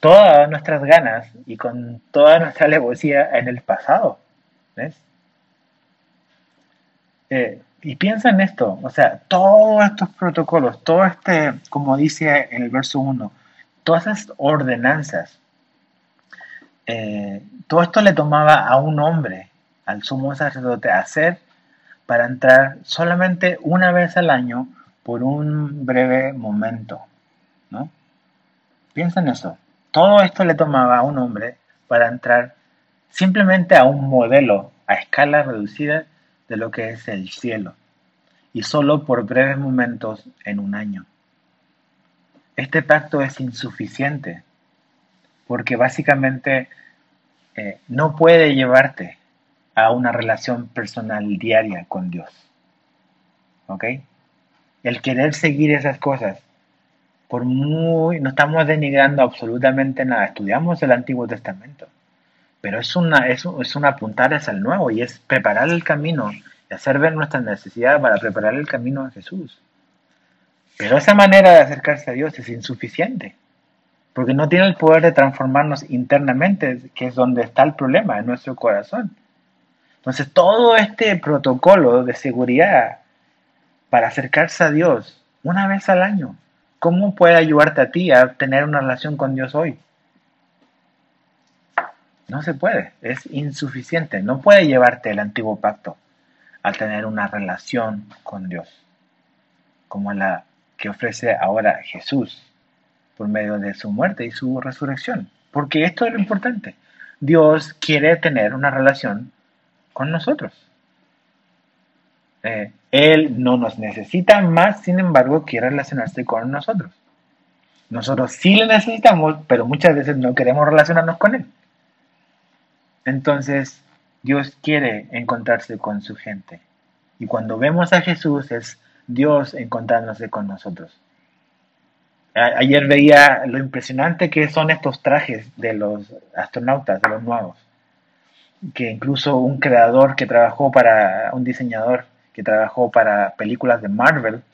todas nuestras ganas y con toda nuestra alevosía en el pasado. ¿Ves? Eh, y piensa en esto, o sea, todos estos protocolos, todo este, como dice en el verso 1, todas esas ordenanzas, eh, todo esto le tomaba a un hombre, al sumo sacerdote, hacer para entrar solamente una vez al año por un breve momento, ¿no? Piensa en eso. Todo esto le tomaba a un hombre para entrar simplemente a un modelo a escala reducida de lo que es el cielo, y solo por breves momentos en un año. Este pacto es insuficiente, porque básicamente eh, no puede llevarte a una relación personal diaria con Dios. ¿Ok? El querer seguir esas cosas por muy, no estamos denigrando absolutamente nada, estudiamos el Antiguo Testamento, pero es una, es, es una apuntar hacia el nuevo y es preparar el camino y hacer ver nuestra necesidad para preparar el camino a Jesús. Pero esa manera de acercarse a Dios es insuficiente, porque no tiene el poder de transformarnos internamente, que es donde está el problema, en nuestro corazón. Entonces, todo este protocolo de seguridad para acercarse a Dios una vez al año, ¿Cómo puede ayudarte a ti a tener una relación con Dios hoy? No se puede, es insuficiente. No puede llevarte el antiguo pacto a tener una relación con Dios, como la que ofrece ahora Jesús por medio de su muerte y su resurrección. Porque esto es lo importante. Dios quiere tener una relación con nosotros. Eh, él no nos necesita más, sin embargo, quiere relacionarse con nosotros. Nosotros sí le necesitamos, pero muchas veces no queremos relacionarnos con Él. Entonces, Dios quiere encontrarse con su gente. Y cuando vemos a Jesús es Dios encontrándose con nosotros. ayer veía lo impresionante que son estos trajes de los astronautas, de los nuevos. Que incluso un creador que trabajó para un diseñador que trabajó para películas de Marvel,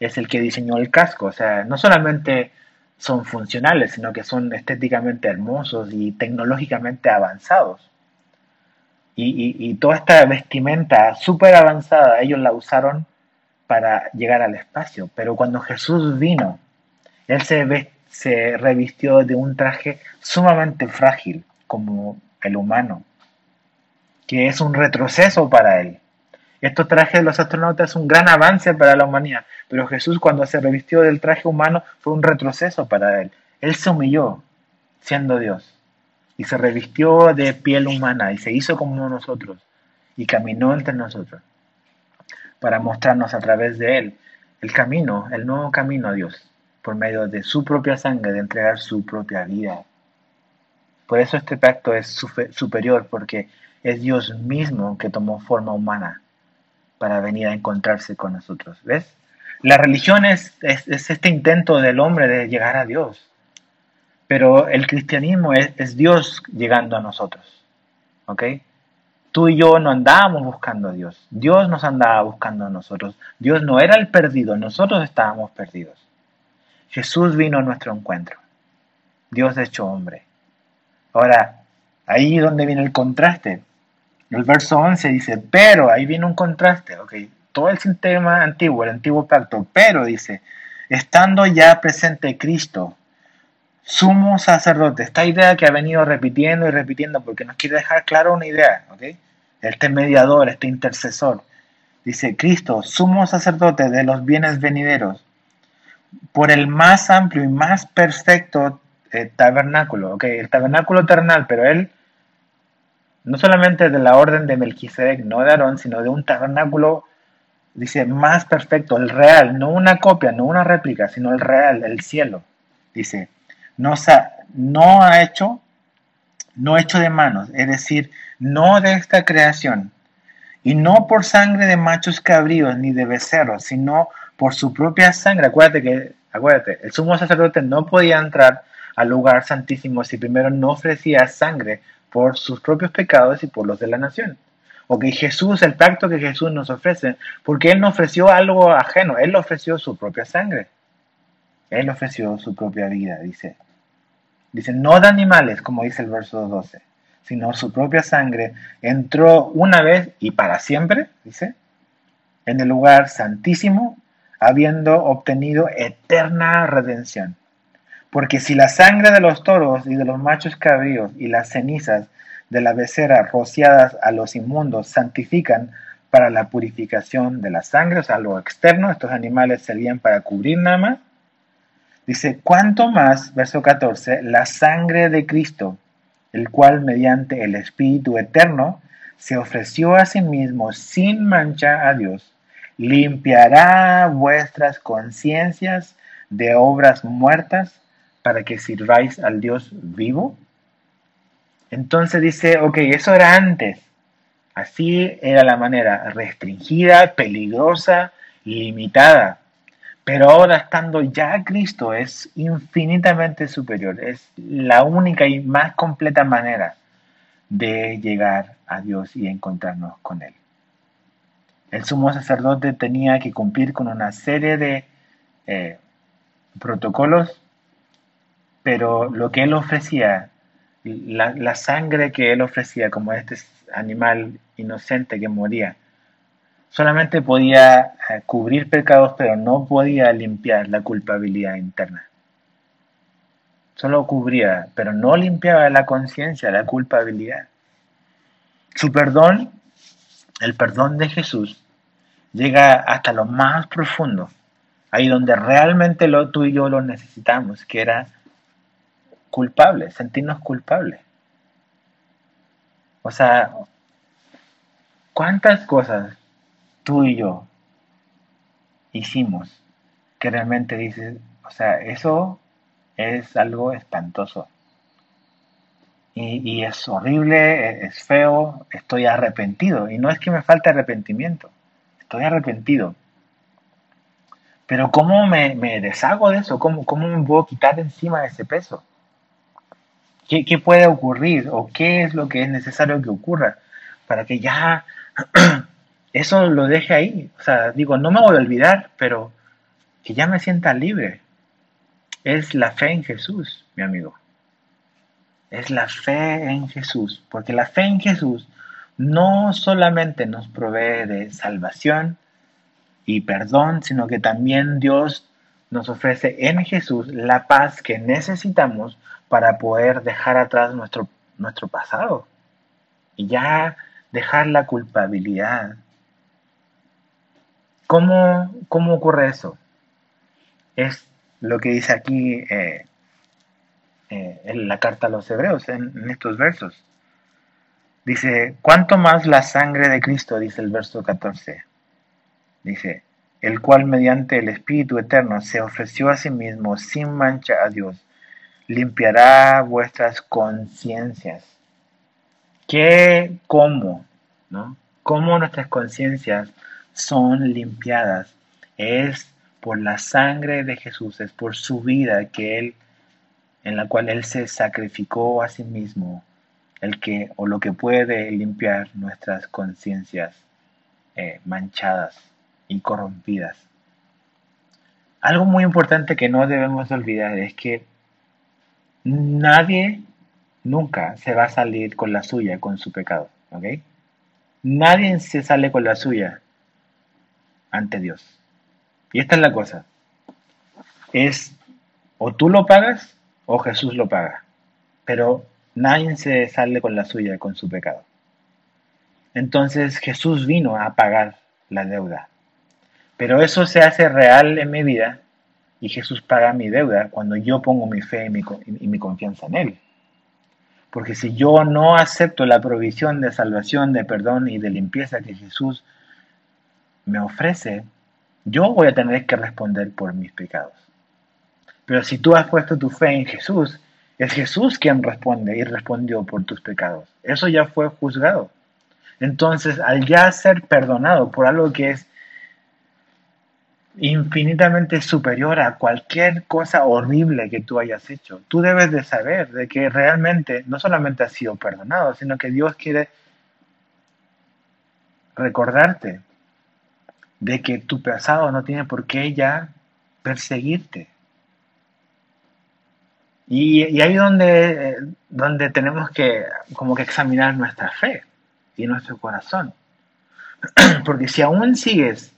es el que diseñó el casco. O sea, no solamente son funcionales, sino que son estéticamente hermosos y tecnológicamente avanzados. Y, toda esta vestimenta súper avanzada, ellos la usaron para llegar al espacio. Pero cuando Jesús vino, Él se, se revistió de un traje sumamente frágil, como el humano, que es un retroceso para Él. Estos trajes de los astronautas es un gran avance para la humanidad, pero Jesús cuando se revistió del traje humano fue un retroceso para él. Él se humilló siendo Dios y se revistió de piel humana y se hizo como nosotros y caminó entre nosotros para mostrarnos a través de él el camino, el nuevo camino a Dios. por medio de su propia sangre, de entregar su propia vida. Por eso este pacto es superior, porque es Dios mismo que tomó forma humana para venir a encontrarse con nosotros. ¿Ves? La religión es, este intento del hombre de llegar a Dios, pero el cristianismo es, Dios llegando a nosotros. ¿Ok? Tú y yo no andábamos buscando a Dios, Dios nos andaba buscando a nosotros. Dios no era el perdido, nosotros estábamos perdidos. Jesús vino a nuestro encuentro. Dios hecho hombre. Ahora, ahí donde viene el contraste. El verso 11 dice, pero, ahí viene un contraste, ok, todo el sistema antiguo, el antiguo pacto, pero dice, estando ya presente Cristo, sumo sacerdote, esta idea que ha venido repitiendo y repitiendo porque nos quiere dejar claro una idea, ¿ok? Este mediador, este intercesor, dice Cristo, sumo sacerdote de los bienes venideros, por el más amplio y más perfecto eh, tabernáculo, ¿ok? El tabernáculo eternal, pero él no solamente de la orden de Melquisedec, no de Aarón, sino de un tabernáculo dice, más perfecto, el real, no una copia, no una réplica, sino el real, el cielo. Dice, no, no ha hecho, no hecho de manos, es decir, no de esta creación, y no por sangre de machos cabríos ni de becerros, sino por su propia sangre. Acuérdate que, acuérdate, el sumo sacerdote no podía entrar al lugar santísimo si primero no ofrecía sangre por sus propios pecados y por los de la nación o que Jesús, el pacto que Jesús nos ofrece, porque Él no ofreció algo ajeno, Él ofreció su propia sangre. Él ofreció su propia vida, dice. Dice, no de animales, como dice el verso 12, sino su propia sangre entró una vez y para siempre, dice, en el lugar santísimo, habiendo obtenido eterna redención. Porque si la sangre de los toros y de los machos cabríos y las cenizas de la becerra rociadas a los inmundos santifican para la purificación de la sangre, o sea, lo externo, estos animales servían para cubrir nada más. Dice, cuanto más, verso 14, la sangre de Cristo, el cual mediante el Espíritu Eterno se ofreció a sí mismo sin mancha a Dios, limpiará vuestras conciencias de obras muertas para que sirváis al Dios vivo. Entonces dice, ok, eso era antes. Así era la manera, restringida, peligrosa, limitada. Pero ahora estando ya Cristo es infinitamente superior. Es la única y más completa manera de llegar a Dios y encontrarnos con Él. El sumo sacerdote tenía que cumplir con una serie de eh, protocolos, pero lo que Él ofrecía la, sangre que él ofrecía como este animal inocente que moría, solamente podía eh, cubrir pecados, pero no podía limpiar la culpabilidad interna. Solo cubría, pero no limpiaba la conciencia, la culpabilidad. Su perdón, el perdón de Jesús, llega hasta lo más profundo, ahí donde realmente lo, tú y yo lo necesitamos, que era culpables, sentirnos culpables. O sea, ¿cuántas cosas tú y yo hicimos que realmente dices, o sea, eso es algo espantoso? Y, es horrible, es feo, estoy arrepentido. Y no es que me falte arrepentimiento, estoy arrepentido. Pero ¿cómo me, deshago de eso? ¿Cómo, ¿Cómo me puedo quitar encima de ese peso? ¿Qué, puede ocurrir o qué es lo que es necesario que ocurra para que ya eso lo deje ahí? O sea, digo, no me voy a olvidar, pero que ya me sienta libre. Es la fe en Jesús, mi amigo. Es la fe en Jesús, porque la fe en Jesús no solamente nos provee de salvación y perdón, sino que también Dios nos ofrece en Jesús la paz que necesitamos para poder dejar atrás nuestro, nuestro pasado y ya dejar la culpabilidad. ¿Cómo, cómo ocurre eso? Es lo que dice aquí eh, eh, en la carta a los hebreos, en, en estos versos. Dice, ¿cuánto más la sangre de Cristo? Dice el verso 14. Dice, el cual mediante el Espíritu Eterno se ofreció a sí mismo sin mancha a Dios, limpiará vuestras conciencias. ¿Qué, cómo? ¿no? ¿Cómo nuestras conciencias son limpiadas? Es por la sangre de Jesús, es por su vida que Él, en la cual Él se sacrificó a sí mismo, el que o lo que puede limpiar nuestras conciencias eh, manchadas y corrompidas. Algo muy importante que no debemos olvidar es que nadie nunca se va a salir con la suya con su pecado, ¿ok? Nadie se sale con la suya ante Dios. Y esta es la cosa. Es o tú lo pagas o Jesús lo paga. Pero nadie se sale con la suya con su pecado. Entonces Jesús vino a pagar la deuda. Pero eso se hace real en mi vida y Jesús paga mi deuda cuando yo pongo mi fe y mi, confianza en Él. Porque si yo no acepto la provisión de salvación, de perdón y de limpieza que Jesús me ofrece, yo voy a tener que responder por mis pecados. Pero si tú has puesto tu fe en Jesús, es Jesús quien responde y respondió por tus pecados. Eso ya fue juzgado. Entonces, al ya ser perdonado por algo que es infinitamente superior a cualquier cosa horrible que tú hayas hecho. Tú debes de saber de que realmente no solamente has sido perdonado, sino que Dios quiere recordarte de que tu pasado no tiene por qué ya perseguirte. Y, y ahí donde, donde tenemos que como que examinar nuestra fe y nuestro corazón. Porque si aún sigues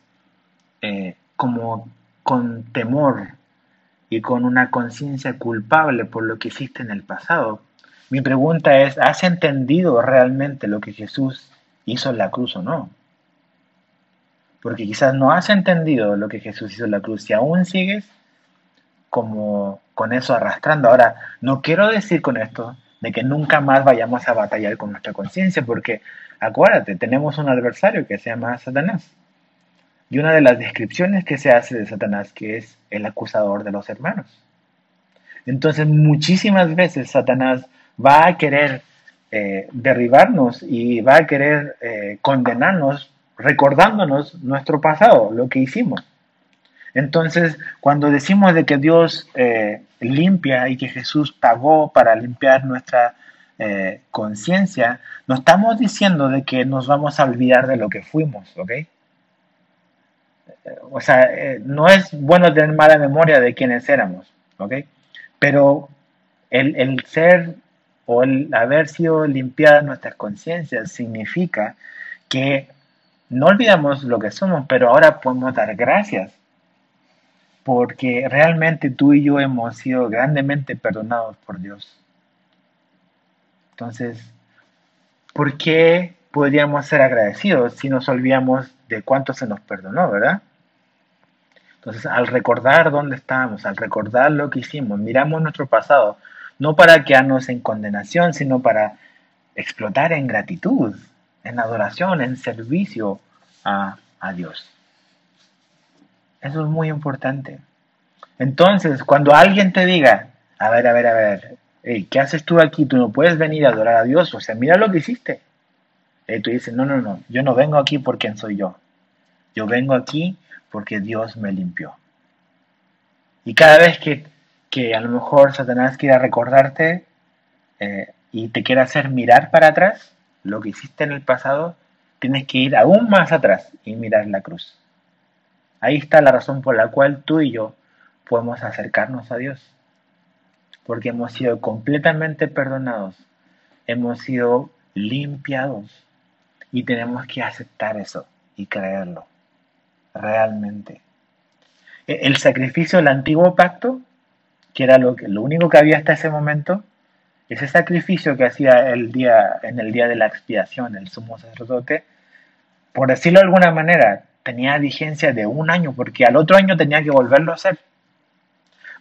eh, como con temor y con una conciencia culpable por lo que hiciste en el pasado, mi pregunta es, ¿has entendido realmente lo que Jesús hizo en la cruz o no? Porque quizás no has entendido lo que Jesús hizo en la cruz y aún sigues como con eso arrastrando. Ahora, no quiero decir con esto de que nunca más vayamos a batallar con nuestra conciencia, porque acuérdate, tenemos un adversario que se llama Satanás. Y una de las descripciones que se hace de Satanás, que es el acusador de los hermanos. Entonces, muchísimas veces Satanás va a querer eh, derribarnos y va a querer eh, condenarnos recordándonos nuestro pasado, lo que hicimos. Entonces, cuando decimos de que Dios eh, limpia y que Jesús pagó para limpiar nuestra conciencia, no estamos diciendo de que nos vamos a olvidar de lo que fuimos, ¿ok? O sea, eh, no es bueno tener mala memoria de quienes éramos, ¿ok? Pero el, el ser o el haber sido limpiadas nuestras conciencias significa que no olvidamos lo que somos, pero ahora podemos dar gracias porque realmente tú y yo hemos sido grandemente perdonados por Dios. Entonces, ¿por qué podríamos ser agradecidos si nos olvidamos de cuánto se nos perdonó, verdad? Entonces, al recordar dónde estamos, al recordar lo que hicimos, miramos nuestro pasado, no para quedarnos en condenación, sino para explotar en gratitud, en adoración, en servicio a, Dios. Eso es muy importante. Entonces, cuando alguien te diga, a ver, a ver, a ver, ¿qué haces tú aquí? Tú no puedes venir a adorar a Dios. O sea, mira lo que hiciste. Y tú dices, no, no, no, yo no vengo aquí por quien soy yo. Yo vengo aquí porque Dios me limpió. Y cada vez que, que a lo mejor Satanás quiera recordarte eh, y te quiera hacer mirar para atrás lo que hiciste en el pasado, tienes que ir aún más atrás y mirar la cruz. Ahí está la razón por la cual tú y yo podemos acercarnos a Dios. Porque hemos sido completamente perdonados, hemos sido limpiados y tenemos que aceptar eso y creerlo realmente. E, el sacrificio del antiguo pacto, que era lo, que, lo único que había hasta ese momento, ese sacrificio que hacía el día, en el día de la expiación el sumo sacerdote, por decirlo de alguna manera, tenía vigencia de un año, porque al otro año tenía que volverlo a hacer.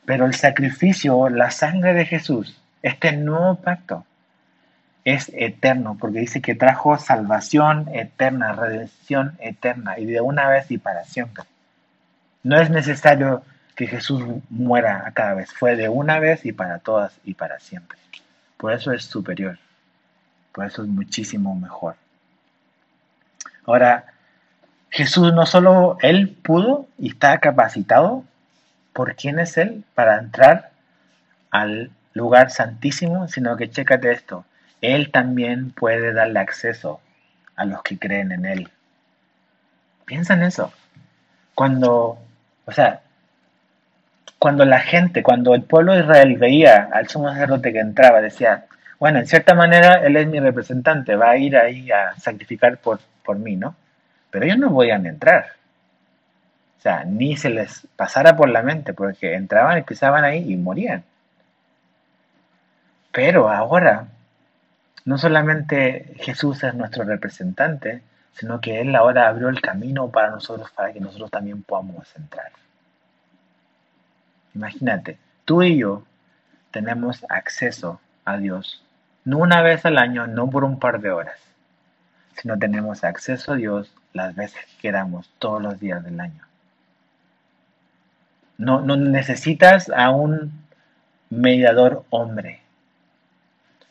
Pero el sacrificio, la sangre de Jesús, este nuevo pacto, es eterno, porque dice que trajo salvación eterna, redención eterna, y de una vez y para siempre. No es necesario que Jesús muera a cada vez. Fue de una vez y para todas y para siempre. Por eso es superior. Por eso es muchísimo mejor. Ahora, Jesús no solo Él pudo y está capacitado por quién es Él para entrar al lugar santísimo, sino que chécate esto, Él también puede darle acceso a los que creen en Él. Piensa en eso. Cuando, o sea, cuando la gente, cuando el pueblo de Israel veía al sumo sacerdote que entraba, decía, bueno, en cierta manera Él es mi representante, va a ir ahí a sacrificar por, por mí, ¿no? Pero ellos no podían entrar. O sea, ni se les pasara por la mente, porque entraban y pisaban ahí y morían. Pero ahora, no solamente Jesús es nuestro representante, sino que Él ahora abrió el camino para nosotros, para que nosotros también podamos entrar. Imagínate, tú y yo tenemos acceso a Dios, no una vez al año, no por un par de horas, sino tenemos acceso a Dios las veces que queramos, todos los días del año. No, no necesitas a un mediador hombre.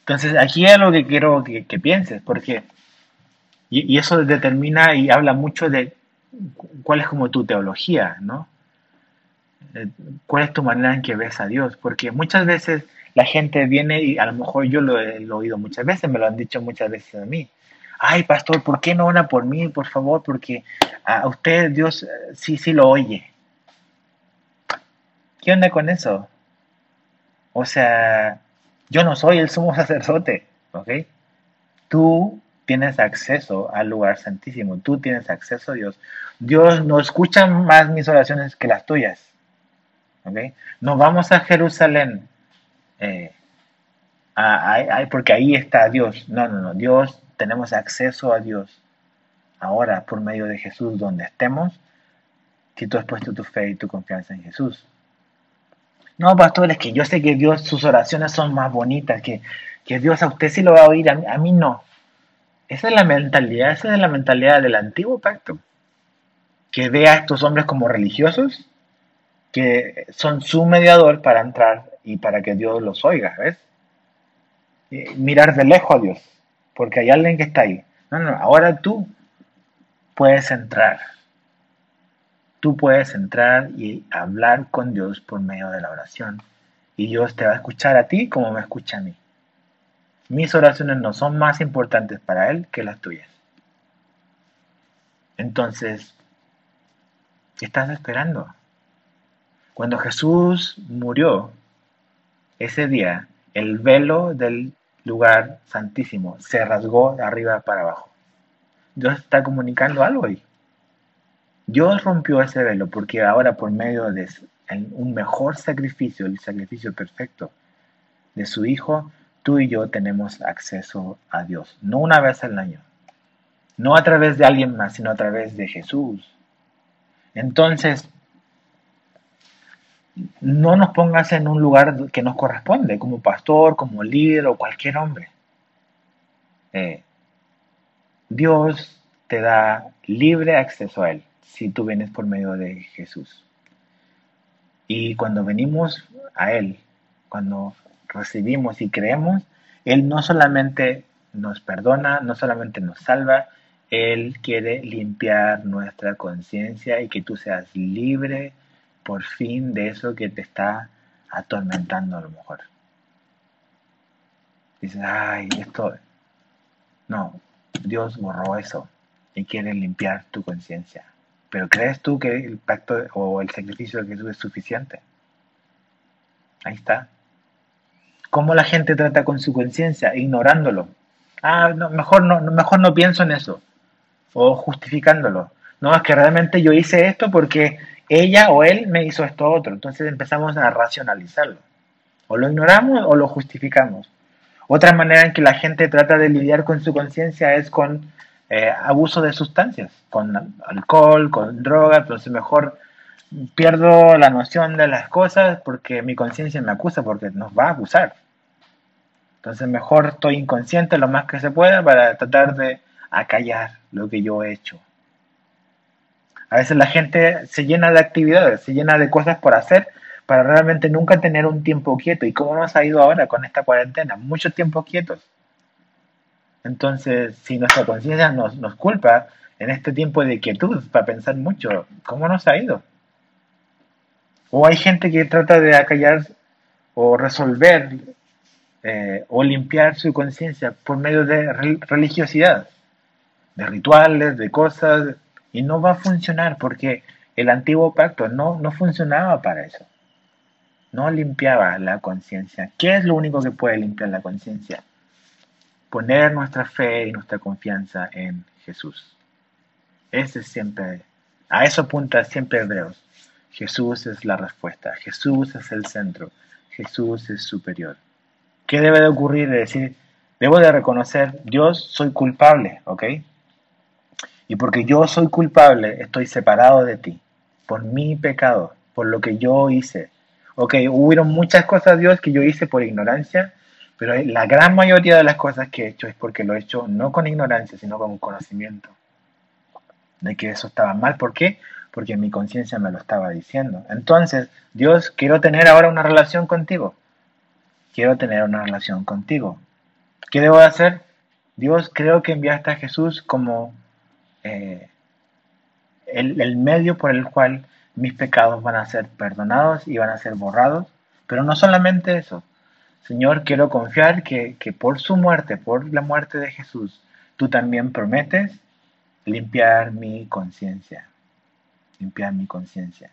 Entonces, aquí es lo que quiero que, pienses, porque, y, y, eso determina y habla mucho de cuál es como tu teología, ¿no? Eh, ¿Cuál es tu manera en que ves a Dios? Porque muchas veces la gente viene y a lo mejor yo lo he, oído muchas veces, me lo han dicho muchas veces a mí. Ay, pastor, ¿por qué no ora por mí, por favor? Porque a usted Dios eh, sí, sí lo oye. ¿Qué onda con eso? O sea, yo no soy el sumo sacerdote, ¿ok? Tú tienes acceso al lugar santísimo, tú tienes acceso a Dios. Dios no escucha más mis oraciones que las tuyas. ¿ok? No vamos a Jerusalén eh, porque ahí está Dios. No, no, no. Dios, tenemos acceso a Dios ahora por medio de Jesús donde estemos, si tú has puesto tu fe y tu confianza en Jesús. No, pastor, es que yo sé que Dios, sus oraciones son más bonitas, que, que Dios a usted sí lo va a oír, a mí no. Esa es la mentalidad, esa es la mentalidad del antiguo pacto. Que ve a estos hombres como religiosos que son su mediador para entrar y para que Dios los oiga, ¿ves? mirar de lejos a Dios, porque hay alguien que está ahí. No, no, ahora tú puedes entrar. Tú puedes entrar y hablar con Dios por medio de la oración. Y Dios te va a escuchar a ti como me escucha a mí. Mis oraciones no son más importantes para Él que las tuyas. Entonces, ¿qué estás esperando? Cuando Jesús murió, ese día, el velo del lugar santísimo se rasgó de arriba para abajo. Dios está comunicando algo ahí. Dios rompió ese velo porque ahora por medio de un mejor sacrificio, el sacrificio perfecto de su Hijo, tú y yo tenemos acceso a Dios. No una vez al año, no a través de alguien más, sino a través de Jesús. Entonces, no nos pongas en un lugar que nos corresponde, como pastor, como líder o cualquier hombre. Eh, Dios te da libre acceso a Él si tú vienes por medio de Jesús. Y cuando venimos a Él, cuando recibimos y creemos, Él no solamente nos perdona, no solamente nos salva, Él quiere limpiar nuestra conciencia y que tú seas libre por fin de eso que te está atormentando a lo mejor. Dices, ay, esto... No, Dios borró eso y quiere limpiar tu conciencia. Pero ¿crees tú que el pacto o el sacrificio de Jesús es suficiente? Ahí está. ¿Cómo la gente trata con su conciencia? Ignorándolo. Ah, no, mejor, no, mejor no pienso en eso. O justificándolo. No, es que realmente yo hice esto porque ella o él me hizo esto otro. Entonces empezamos a racionalizarlo. O lo ignoramos o lo justificamos. Otra manera en que la gente trata de lidiar con su conciencia es con eh, abuso de sustancias, con alcohol, con droga, entonces mejor pierdo la noción de las cosas porque mi conciencia me acusa, porque nos va a acusar. Entonces mejor estoy inconsciente lo más que se pueda para tratar de acallar lo que yo he hecho. A veces la gente se llena de actividades, se llena de cosas por hacer para realmente nunca tener un tiempo quieto. ¿Y cómo nos ha ido ahora con esta cuarentena? Muchos tiempos quietos. Entonces, si nuestra conciencia nos, culpa en este tiempo de quietud para pensar mucho, ¿cómo nos ha ido? O hay gente que trata de acallar o resolver eh, o limpiar su conciencia por medio de religiosidad, de rituales, de cosas, y no va a funcionar porque el antiguo pacto no, no funcionaba para eso. No limpiaba la conciencia. ¿Qué es lo único que puede limpiar la conciencia? Poner nuestra fe y nuestra confianza en Jesús. Ese es siempre, a eso apunta siempre Hebreos. Jesús es la respuesta, Jesús es el centro, Jesús es superior. ¿Qué debe de ocurrir? Es decir, debo de reconocer, Dios, soy culpable, ¿ok? Y porque yo soy culpable, estoy separado de ti, por mi pecado, por lo que yo hice. Ok, hubieron muchas cosas, Dios, que yo hice por ignorancia, pero la gran mayoría de las cosas que he hecho es porque lo he hecho no con ignorancia, sino con conocimiento de que eso estaba mal. ¿Por qué? Porque mi conciencia me lo estaba diciendo. Entonces, Dios, quiero tener ahora una relación contigo. Quiero tener una relación contigo. ¿Qué debo hacer? Dios, creo que enviaste a Jesús como eh, el, el medio por el cual mis pecados van a ser perdonados y van a ser borrados. Pero no solamente eso. Señor, quiero confiar que, que por su muerte, por la muerte de Jesús, tú también prometes limpiar mi conciencia. Limpiar mi conciencia.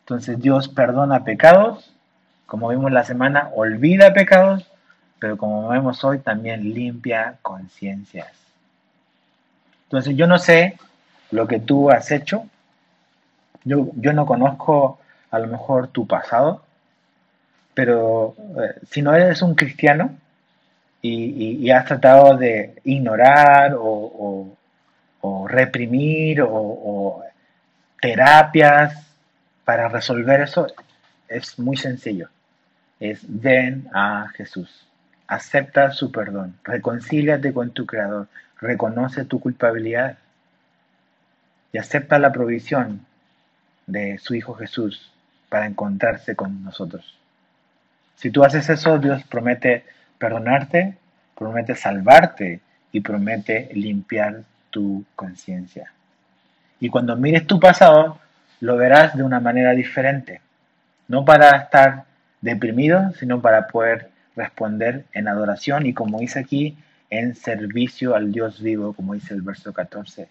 Entonces Dios perdona pecados, como vimos la semana, olvida pecados, pero como vemos hoy también limpia conciencias. Entonces yo no sé lo que tú has hecho, yo, yo no conozco a lo mejor tu pasado, pero eh, si no eres un cristiano y, has tratado de ignorar o, o reprimir o, terapias para resolver eso es muy sencillo. Es ven a Jesús, acepta su perdón, reconcíliate con tu Creador, reconoce tu culpabilidad y acepta la provisión de su Hijo Jesús para encontrarse con nosotros. Si tú haces eso, Dios promete perdonarte, promete salvarte y promete limpiar tu conciencia. Y cuando mires tu pasado, lo verás de una manera diferente. No para estar deprimido, sino para poder responder en adoración y como dice aquí, en servicio al Dios vivo, como dice el verso 14.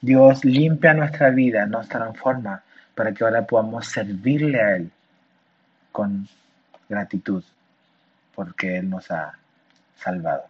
Dios limpia nuestra vida, nos transforma para que ahora podamos servirle a Él con gratitud, porque Él nos ha salvado.